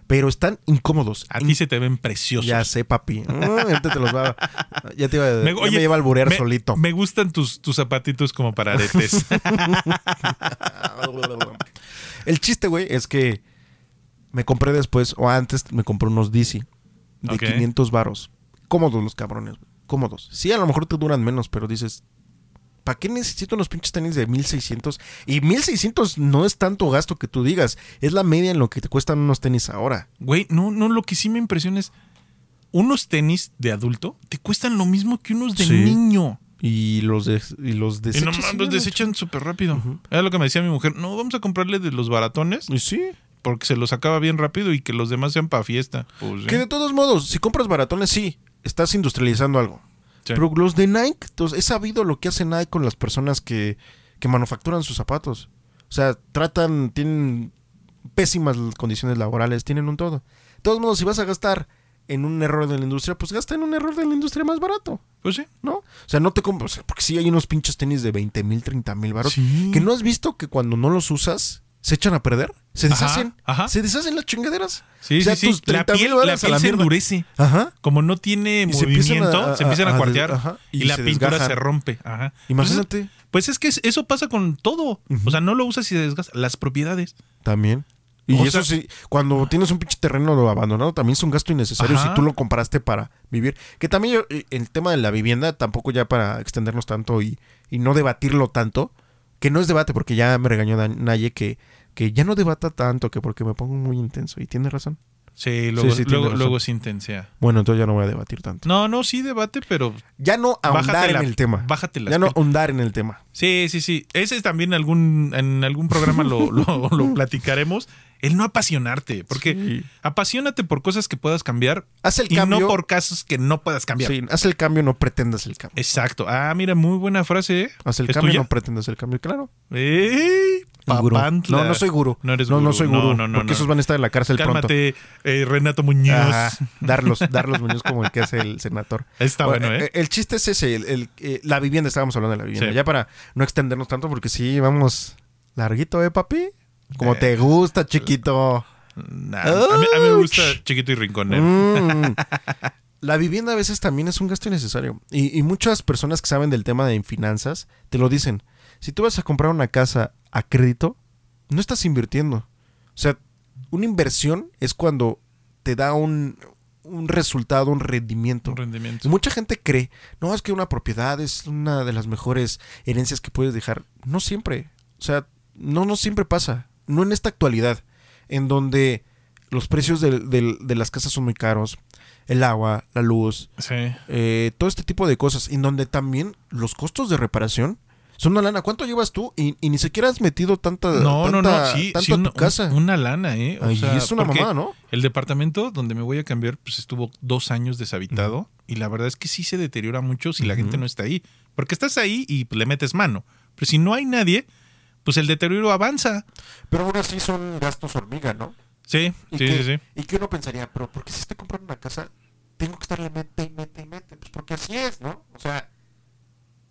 Pero están incómodos. A ti se te ven preciosos. Ya sé, papi. Ah, ahorita te los va. Ya te iba, Me- ya oye, me lleva al burear me, solito. Me gustan tus, tus zapatitos como para aretes. [laughs] El chiste, güey, es que me compré después, o antes, me compré unos DC de Ok. 500 varos. Cómodos los cabrones, güey. Cómodos. Sí, a lo mejor te duran menos, pero dices, ¿para qué necesito unos pinches tenis de 1600? Y 1600 no es tanto gasto que tú digas. Es la media en lo que te cuestan unos tenis ahora. Güey, no, no, lo que sí me impresiona es. Unos tenis de adulto te cuestan lo mismo que unos de Sí. niño. Y los, de, y los Y desechas. no mames, los desechan súper rápido. Era lo que me decía mi mujer. No, vamos a comprarle de los baratones Y sí. porque se los acaba bien rápido y que los demás sean para fiesta. Pues. Que de todos modos, si compras baratones, sí, estás industrializando algo. Sí. Pero los de Nike, entonces, he sabido lo que hace Nike con las personas que, que manufacturan sus zapatos. O sea, tratan, tienen pésimas condiciones laborales, tienen un todo. De todos modos, si vas a gastar en un error de la industria, pues gasta en un error de la industria más barato, Pues sí. ¿no? O sea, no te compras, o sea, porque sí hay unos pinches tenis de 20 mil, 30 mil baros, Sí. que no has visto que cuando no los usas, se echan a perder, se deshacen, ajá. se deshacen las chingaderas. Sí, o sea, sí, tus sí. La 30,000 piel, la se endurece. Ajá. Como no tiene Y movimiento, se empiezan a, a- a- cuartear y, y la pintura desgajan. se rompe. Ajá. Imagínate. Pues, pues es que es- eso pasa con todo. O sea, no lo usas y se desgasta. Las propiedades. También. Y O eso sea- sí, cuando tienes un pinche terreno abandonado, también es un gasto innecesario Ajá. si tú lo compraste para vivir. Que también yo, eh, el tema de la vivienda, tampoco ya para extendernos tanto y, y no debatirlo tanto, que no es debate, porque ya me regañó Naye que, que ya no debata tanto, que porque me pongo muy intenso. Y tiene razón. Sí, luego, sí, tienes luego, luego se intensea. Bueno, entonces ya no voy a debatir tanto. No, no, sí debate, pero Ya no ahondar en el tema. bájate Ya no ahondar en el tema. Sí, sí, sí. Ese es también algún, en algún programa lo, [laughs] lo- lo platicaremos. El no apasionarte. Porque Sí. apasionate por cosas que puedas cambiar Haz el y cambio. no por casos que no puedas cambiar. Sí, haz el cambio, no pretendas el cambio. Exacto. Ah, mira, muy buena frase. ¿eh? Haz el ¿Es cambio, tuya? no pretendas el cambio. Claro. Papantla. No, no soy gurú. No eres no, gurú. no soy gurú. No, no, no, porque no. esos van a estar en la cárcel Cálmate, eh, Renato Muñoz. pronto. Ajá. Darlos, darlos Muñoz como el que hace el senador. Está bueno, Bueno, ¿eh? El chiste es ese, el, el- eh, la vivienda, estábamos hablando de la vivienda. Sí. Ya para no extendernos tanto, porque sí, vamos larguito, ¿eh, papi? Como Eh. te gusta, chiquito. Nah, a, mí, a mí me gusta Chiquito y Rinconero. Mm. La vivienda a veces también es un gasto innecesario. Y, y muchas personas que saben del tema de finanzas te lo dicen. Si tú vas a comprar una casa a crédito, no estás invirtiendo. O sea, una inversión es cuando te da un, un resultado, un rendimiento. Un rendimiento. Mucha gente cree, no, es que una propiedad es una de las mejores herencias que puedes dejar. No siempre. O sea, no, no siempre pasa. No en esta actualidad, en donde los precios del- de las casas son muy caros, el agua, la luz, Sí. eh, todo este tipo de cosas, en donde también los costos de reparación son una lana. ¿Cuánto llevas tú? Y, y ni siquiera has metido tanta, No, no, tanta- no, sí, tanto sí, a tu casa. un- una lana, ¿eh? O Ay, sea, es una mamada, ¿no? El departamento donde me voy a cambiar, pues estuvo dos años deshabitado y la verdad es que sí se deteriora mucho si la gente no está ahí. Porque estás ahí y le metes mano. Pero si no hay nadie, pues el deterioro avanza. Pero aún así son gastos hormiga, ¿no? Sí, sí, que, sí, sí. Y que uno pensaría, pero ¿por qué si estoy comprando una casa tengo que estarle mete y mete y mete? Pues porque así es, ¿no? O sea,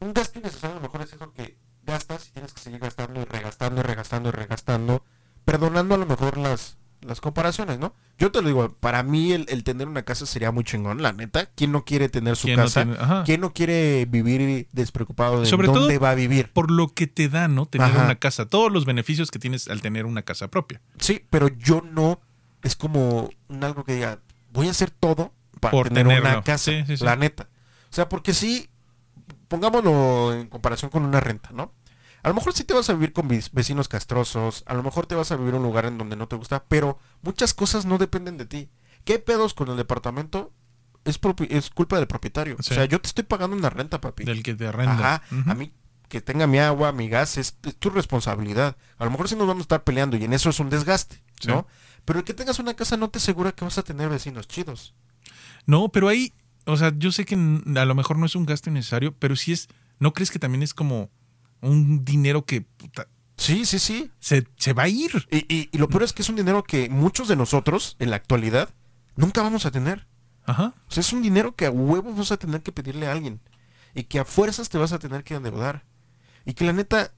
un gasto innecesario a lo mejor es eso que gastas y tienes que seguir gastando y regastando y regastando y regastando, perdonando a lo mejor las, las comparaciones, ¿no? Yo te lo digo, para mí el, el tener una casa sería muy chingón, la neta. ¿Quién no quiere tener su ¿Quién no casa? tiene-. ¿Quién no quiere vivir despreocupado de Sobre dónde todo va a vivir? Por lo que te da, ¿no? Tener Ajá. una casa. Todos los beneficios que tienes al tener una casa propia. Sí, pero yo no es como un algo que diga, voy a hacer todo para Por tener tenerlo. una casa, Sí, sí, sí. la neta. O sea, porque sí, pongámoslo en comparación con una renta, ¿no? A lo mejor sí te vas a vivir con vecinos castrosos, a lo mejor te vas a vivir en un lugar en donde no te gusta, pero muchas cosas no dependen de ti. ¿Qué pedos con el departamento? Es, culpa del propietario. Sí. O sea, yo te estoy pagando una renta, papi. Del que te arrenda. Ajá, a mí que tenga mi agua, mi gas, es, es tu responsabilidad. A lo mejor sí nos vamos a estar peleando y en eso es un desgaste, Sí. ¿no? Pero el que tengas una casa no te asegura que vas a tener vecinos chidos. No, pero ahí, o sea, yo sé que a lo mejor no es un gasto innecesario, pero sí es, ¿no crees que también es como un dinero que puta, Sí, sí, sí. se, se va a ir? Y, y- y lo peor es que es un dinero que muchos de nosotros, en la actualidad, nunca vamos a tener. Ajá. O sea, es un dinero que a huevos vas a tener que pedirle a alguien. Y que a fuerzas te vas a tener que endeudar. Y que la neta,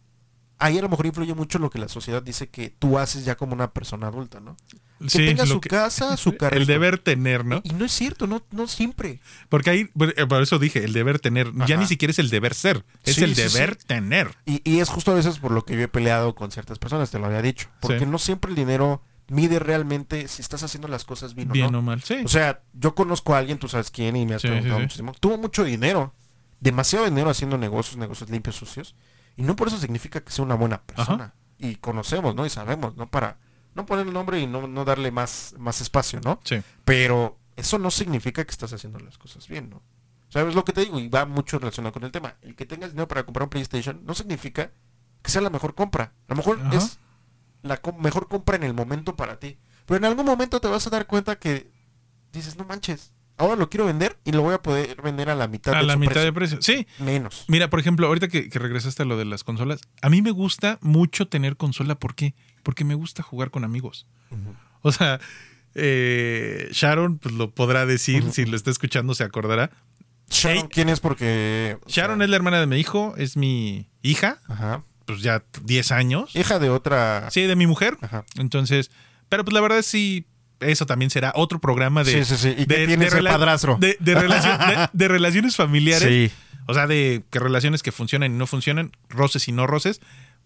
ahí a lo mejor influye mucho lo que la sociedad dice que tú haces ya como una persona adulta, ¿no? Que Sí, tenga su que- casa, [laughs] su carro. el deber tener, ¿no? Y no es cierto, no, no siempre. Porque ahí, eh, por eso dije, el deber tener, ya ni siquiera es el deber ser, es Sí, el sí, deber tener. Y, y es justo a veces por lo que yo he peleado con ciertas personas, te lo había dicho. Porque no siempre el dinero mide realmente si estás haciendo las cosas bien, Bien o no. o mal, sí. O sea, yo conozco a alguien, tú sabes quién, y me has preguntado muchísimo. Tuvo mucho dinero, demasiado dinero haciendo negocios, negocios limpios, sucios. Y no por eso significa que sea una buena persona. Y conocemos, ¿no? Y sabemos, ¿no? Para no poner el nombre y no, no darle más, más espacio, ¿no? sí. Pero eso no significa que estás haciendo las cosas bien, ¿no? ¿Sabes lo que te digo? Y va mucho relacionado con el tema. El que tengas dinero para comprar un PlayStation no significa que sea la mejor compra. A lo mejor Ajá. es la co- mejor compra en el momento para ti. Pero en algún momento te vas a dar cuenta que dices, no manches, ahora lo quiero vender y lo voy a poder vender a la mitad A de la mitad precio. de precio. Sí. Menos. Mira, por ejemplo, ahorita que, que regresaste a lo de las consolas, a mí me gusta mucho tener consola. ¿Por qué? Porque me gusta jugar con amigos. O sea, eh, Sharon pues lo podrá decir, si lo está escuchando se acordará. Sharon. ¿quién es? Porque... Sharon sea, es la hermana de mi hijo, es mi hija, Ajá. pues ya 10 años. Hija de otra... Sí, de mi mujer. Ajá. Entonces, pero pues la verdad sí, eso también será otro programa de... sí, sí, sí. ¿Y de- qué tiene de ese padrastro? [laughs] De, relaciones familiares. Sí. O sea, de que relaciones que funcionan y no funcionan, roces y no roces.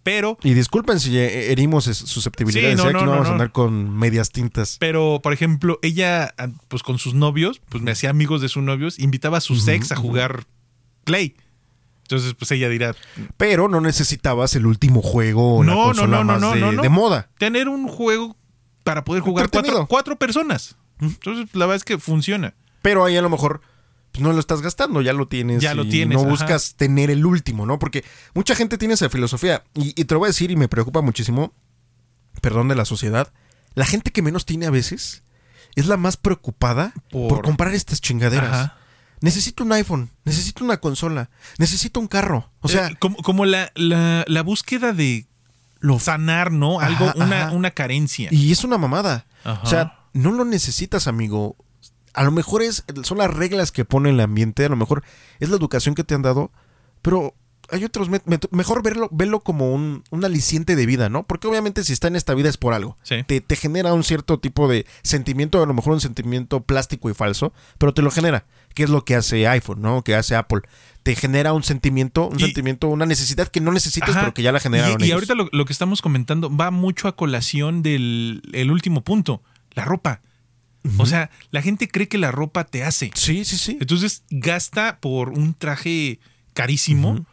Pero, Y disculpen si eh, herimos es- susceptibilidades. Sí, no, ¿eh? Aquí no, no, no, vamos a no. andar con medias tintas. pero, por ejemplo, ella, ah, pues con sus novios, pues me hacía amigos de sus novios, invitaba a sus Ujú, ex a jugar Play. Entonces, pues ella dirá, Pero no necesitabas el último juego o la No, no, consola no, no, más no, de, no, no. de moda. tener un juego para poder jugar cuatro, cuatro personas. Entonces, la verdad es que funciona. Pero ahí a lo mejor pues, no lo estás gastando, ya lo tienes. Ya lo tienes, No ajá. buscas tener el último, ¿no? Porque mucha gente tiene esa filosofía. Y, y te lo voy a decir y me preocupa muchísimo, perdón, de la sociedad. La gente que menos tiene a veces es la más preocupada por, Por- comprar estas chingaderas. Ajá. Necesito un iPhone, necesito una consola, necesito un carro. O sea, Eh, como, como la, la, la búsqueda de lo sanar, ¿no? Algo, Ajá, una, ajá. una carencia. Y es una mamada. Ajá. O sea, no lo necesitas, amigo. A lo mejor es, son las reglas que pone el ambiente, a lo mejor es la educación que te han dado, pero hay otros, mejor verlo, verlo como un, un aliciente de vida, ¿no? Porque obviamente si está en esta vida es por algo. Sí. Te, te genera un cierto tipo de sentimiento, a lo mejor un sentimiento plástico y falso, pero te lo genera. ¿Qué es lo que hace iPhone, ¿no? Que hace Apple. Te genera un sentimiento, un Y- sentimiento, una necesidad que no necesitas, Ajá. pero que ya la generaron Y, ahorita lo, lo que estamos comentando va mucho a colación del el último punto, la ropa. O sea, la gente cree que la ropa te hace. Sí, sí, sí. Entonces gasta por un traje carísimo,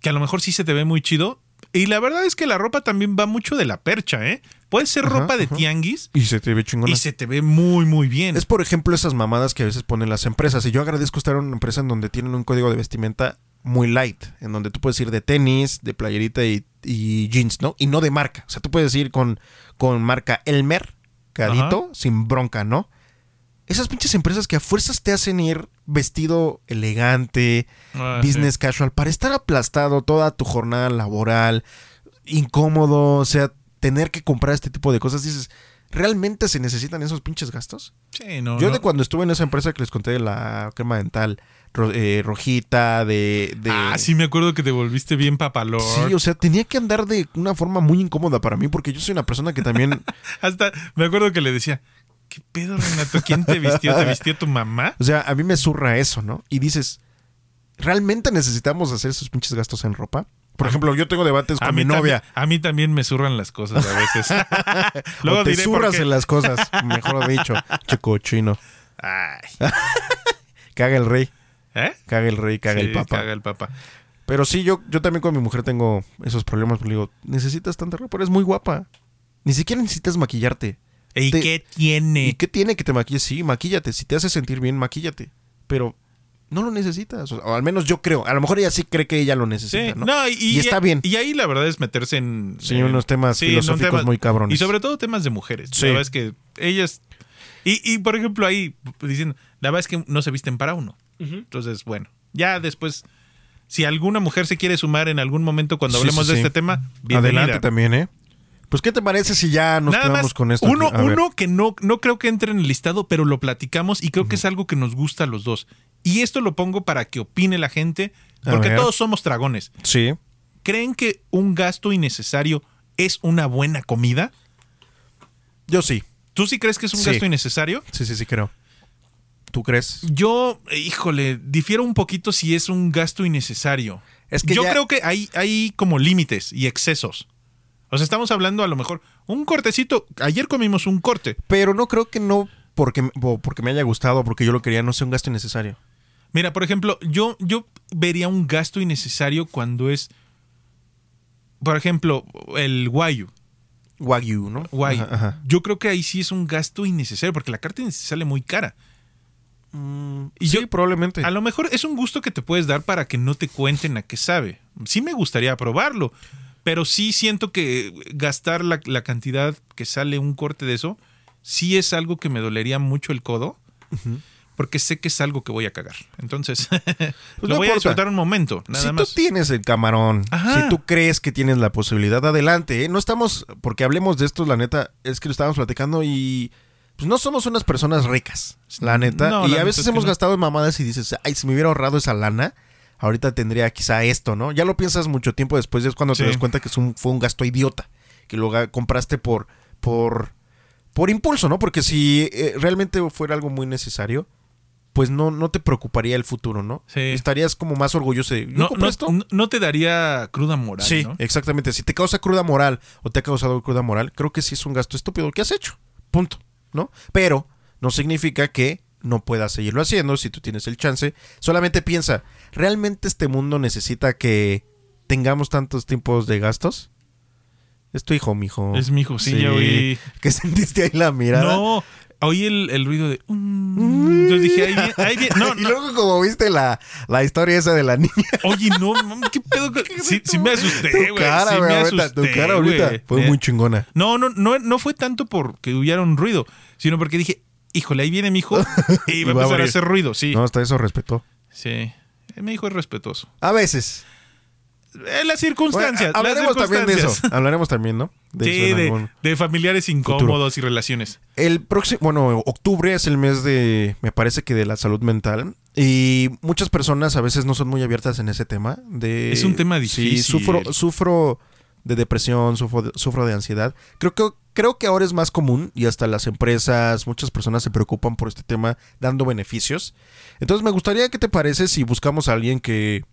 que a lo mejor sí se te ve muy chido. Y la verdad es que la ropa también va mucho de la percha, ¿eh? Puede ser Ajá, ropa de ajá. tianguis Y se te ve chingona. y se te ve muy, muy bien. Es por ejemplo esas mamadas que a veces ponen las empresas. Y yo agradezco estar en una empresa en donde tienen un código de vestimenta muy light, en donde tú puedes ir de tenis, de playerita y, y jeans, ¿no? Y no de marca. O sea, tú puedes ir con, con marca Elmer, cadito, sin bronca, ¿no? Esas pinches empresas que a fuerzas te hacen ir vestido elegante, Ah, business casual, para estar aplastado toda tu jornada laboral, incómodo, o sea, tener que comprar este tipo de cosas, dices, ¿realmente se necesitan esos pinches gastos? sí. No, Yo no. de cuando estuve en esa empresa que les conté de la crema dental ro- eh, rojita, de, de... Ah, sí me acuerdo que te volviste bien papalor. Sí, o sea, tenía que andar de una forma muy incómoda para mí porque yo soy una persona que también... [laughs] Hasta me acuerdo que le decía, ¿qué pedo, Renato? ¿Quién te vistió? ¿Te vistió tu mamá? o sea, a mí me zurra eso, ¿no? Y dices, ¿realmente necesitamos hacer esos pinches gastos en ropa? Por ejemplo, yo tengo debates con A mi novia. también, a mí también me zurran las cosas a veces. [laughs] Luego o te diré zurras en las cosas, mejor dicho. [laughs] Chico chino. Ay. [laughs] Caga el rey, ¿Eh? caga el rey, caga Sí, el papa. Caga el papa. Pero sí, yo, yo también con mi mujer tengo esos problemas. porque Le digo, necesitas tanta ropa, eres muy guapa. Ni siquiera necesitas maquillarte. ¿Y Te- qué tiene? ¿Y qué tiene que te maquilles? Sí, maquíllate. Si te hace sentir bien, maquíllate. Pero no lo necesitas. O, o al menos yo creo. A lo mejor ella sí cree que ella lo Sí, necesita, ¿no? no, y, Y está bien. Y ahí la verdad es meterse en. Sí, en- unos temas sí, filosóficos temas- muy cabrones. Y sobre todo temas de mujeres. Sí. La verdad es que ellas. Y, y, por ejemplo, ahí dicen, la verdad es que no se visten para uno. Entonces, bueno, ya después, si alguna mujer se quiere sumar en algún momento cuando Sí, hablemos sí, de este tema, bienvenida. Adelante también, ¿eh? Pues, ¿qué te parece si ya nos Nada quedamos más, con esto? uno, uno que no, no creo que entre en el listado, pero lo platicamos y creo que es algo que nos gusta a los dos. Y esto lo pongo para que opine la gente, porque todos somos dragones. Sí. ¿Creen que un gasto innecesario es una buena comida? Yo sí. ¿Tú sí crees que es un Sí. gasto innecesario? Sí, sí, sí, creo. ¿Tú crees? Yo, híjole, difiero un poquito si es un gasto innecesario. Es que Yo ya- creo que hay, hay como límites y excesos. O sea, estamos hablando a lo mejor un cortecito. Ayer comimos un corte. Pero no creo que no porque, porque me haya gustado, porque yo lo quería, no sea un gasto innecesario. Mira, por ejemplo, yo, yo vería un gasto innecesario cuando es, por ejemplo, el guayu. Wagyu, ¿no? Guay. Ajá, ajá. Yo creo que ahí sí es un gasto innecesario porque la carne sale muy cara. Mm, Y sí, yo- probablemente. A lo mejor es un gusto que te puedes dar para que no te cuenten a qué sabe. Sí me gustaría probarlo, pero sí siento que gastar la, la cantidad que sale un corte de eso, sí es algo que me dolería mucho el codo, porque sé que es algo que voy a cagar. Entonces, [laughs] lo Pues no voy a disfrutar un momento, nada si más. tú tienes el camarón, Ajá. si tú crees que tienes la posibilidad, adelante. ¿eh? No estamos, porque hablemos de esto, la neta, es que lo estábamos platicando y pues no somos unas personas ricas, la neta. No, y la a neta veces hemos no. gastado en mamadas y dices, ay, si me hubiera ahorrado esa lana, ahorita tendría quizá esto, ¿no? Ya lo piensas mucho tiempo después, es cuando Sí. te das cuenta que es un, fue un gasto idiota, que lo compraste por, por, por impulso, ¿no? Porque si eh, realmente fuera algo muy necesario, pues no, no te preocuparía el futuro, ¿no? Sí. Estarías como más orgulloso de, ¿yo No, no- esto? no te daría cruda moral, Sí, ¿no? exactamente. Si te causa cruda moral o te ha causado cruda moral, creo que sí es un gasto estúpido que has hecho. Punto. ¿No? Pero no significa que no puedas seguirlo haciendo si tú tienes el chance. Solamente piensa, ¿realmente este mundo necesita que tengamos tantos tipos de gastos? Es tu hijo, mijo. Es mi hijo, sí, ya oí. ¿Qué sentiste ahí la mirada? No, oí el, el ruido de. "Mm". Entonces dije, ahí viene. Ahí viene. No, [laughs] y luego como viste la, la historia esa de la niña. [laughs] Oye, no, mames, ¿qué pedo? con- [laughs] Sí, sí me asusté, tu güey. cara, sí güey, me ahorita, asusté, tu cara ahorita fue Eh, muy chingona. No, no, no, no fue tanto porque hubiera un ruido, sino porque dije, híjole, ahí viene mi hijo [laughs] y va a empezar a hacer ruido. Sí, No, hasta eso respetó. sí. Mi hijo es respetuoso. A veces. Eh, las circunstancias. Bueno, las hablaremos también de eso. [laughs] Hablaremos también, ¿no? De Sí, eso en de, de familiares incómodos y relaciones. El próximo, bueno, octubre es el mes de, me parece que de la salud mental. Y muchas personas a veces no son muy abiertas en ese tema. De, Es un tema Sí, difícil. sufro, sufro de depresión, sufro de, sufro de ansiedad. Creo que, creo que ahora es más común y hasta las empresas, muchas personas se preocupan por este tema dando beneficios. Entonces me gustaría, ¿qué te parece si buscamos a alguien que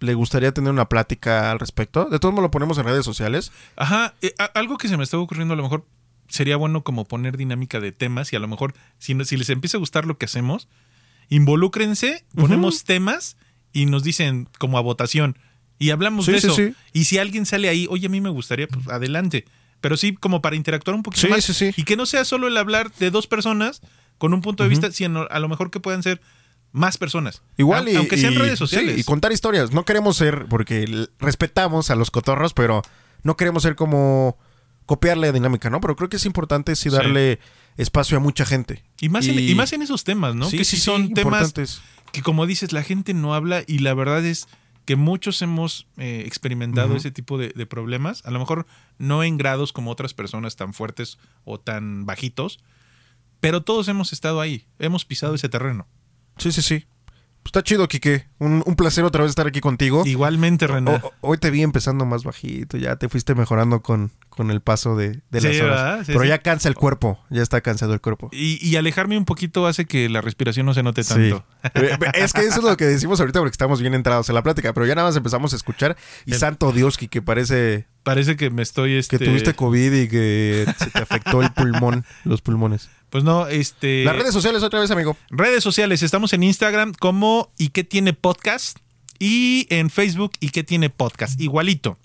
le gustaría tener una plática al respecto? De todos modos lo ponemos en redes sociales. Ajá, eh, a- algo que se me está ocurriendo a lo mejor sería bueno como poner dinámica de temas y a lo mejor si, no- si les empieza a gustar lo que hacemos, involúcrense, ponemos temas y nos dicen como a votación y hablamos Sí, de sí, eso. sí. Y si alguien sale ahí, oye, a mí me gustaría, pues adelante. Pero sí, como para interactuar un poquito Sí, más. sí, sí. Y que no sea solo el hablar de dos personas con un punto de vista, sino a lo mejor que puedan ser más personas. Igual y, aunque sean y- redes sociales. sí, y contar historias. No queremos ser, porque respetamos a los cotorros, pero no queremos ser como copiarle la dinámica, ¿no? Pero creo que es importante sí Sí. darle espacio a mucha gente. Y más, En, Y- y más en esos temas, ¿no? Sí, que sí, sí sí, son temas importantes. que como dices, la gente no habla y la verdad es que muchos hemos eh, experimentado ese tipo de, de problemas, a lo mejor no en grados como otras personas tan fuertes o tan bajitos, pero todos hemos estado ahí, hemos pisado ese terreno. Sí, sí, sí. Pues está chido, Quique. Un, un placer otra vez estar aquí contigo. Igualmente, René. Hoy te vi empezando más bajito, ya te fuiste mejorando con, con el paso de, de las Sí, horas. Sí, Pero sí. ya cansa el cuerpo, ya está cansado el cuerpo. Y, y alejarme un poquito hace que la respiración no se note tanto. [laughs] Es que eso es lo que decimos ahorita porque estamos bien entrados en la plática, pero ya nada más empezamos a escuchar y El- santo Dios, que parece Parece que me estoy... Este, que tuviste COVID y que se te afectó el pulmón, los pulmones. Pues no, este... Las redes sociales otra vez, amigo. Redes sociales, estamos en Instagram como y qué tiene podcast y en Facebook y qué tiene podcast, igualito.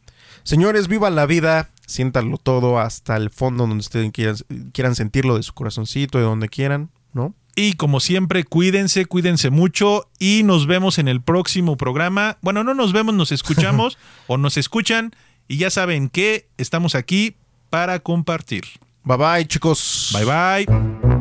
Señores, viva la vida, siéntanlo todo hasta el fondo donde ustedes quieran, quieran sentirlo de su corazoncito, de donde quieran, ¿no? Y como siempre, cuídense, cuídense mucho y nos vemos en el próximo programa. Bueno, no nos vemos, nos escuchamos [laughs] o nos escuchan y ya saben que estamos aquí para compartir. Bye bye, chicos. Bye bye.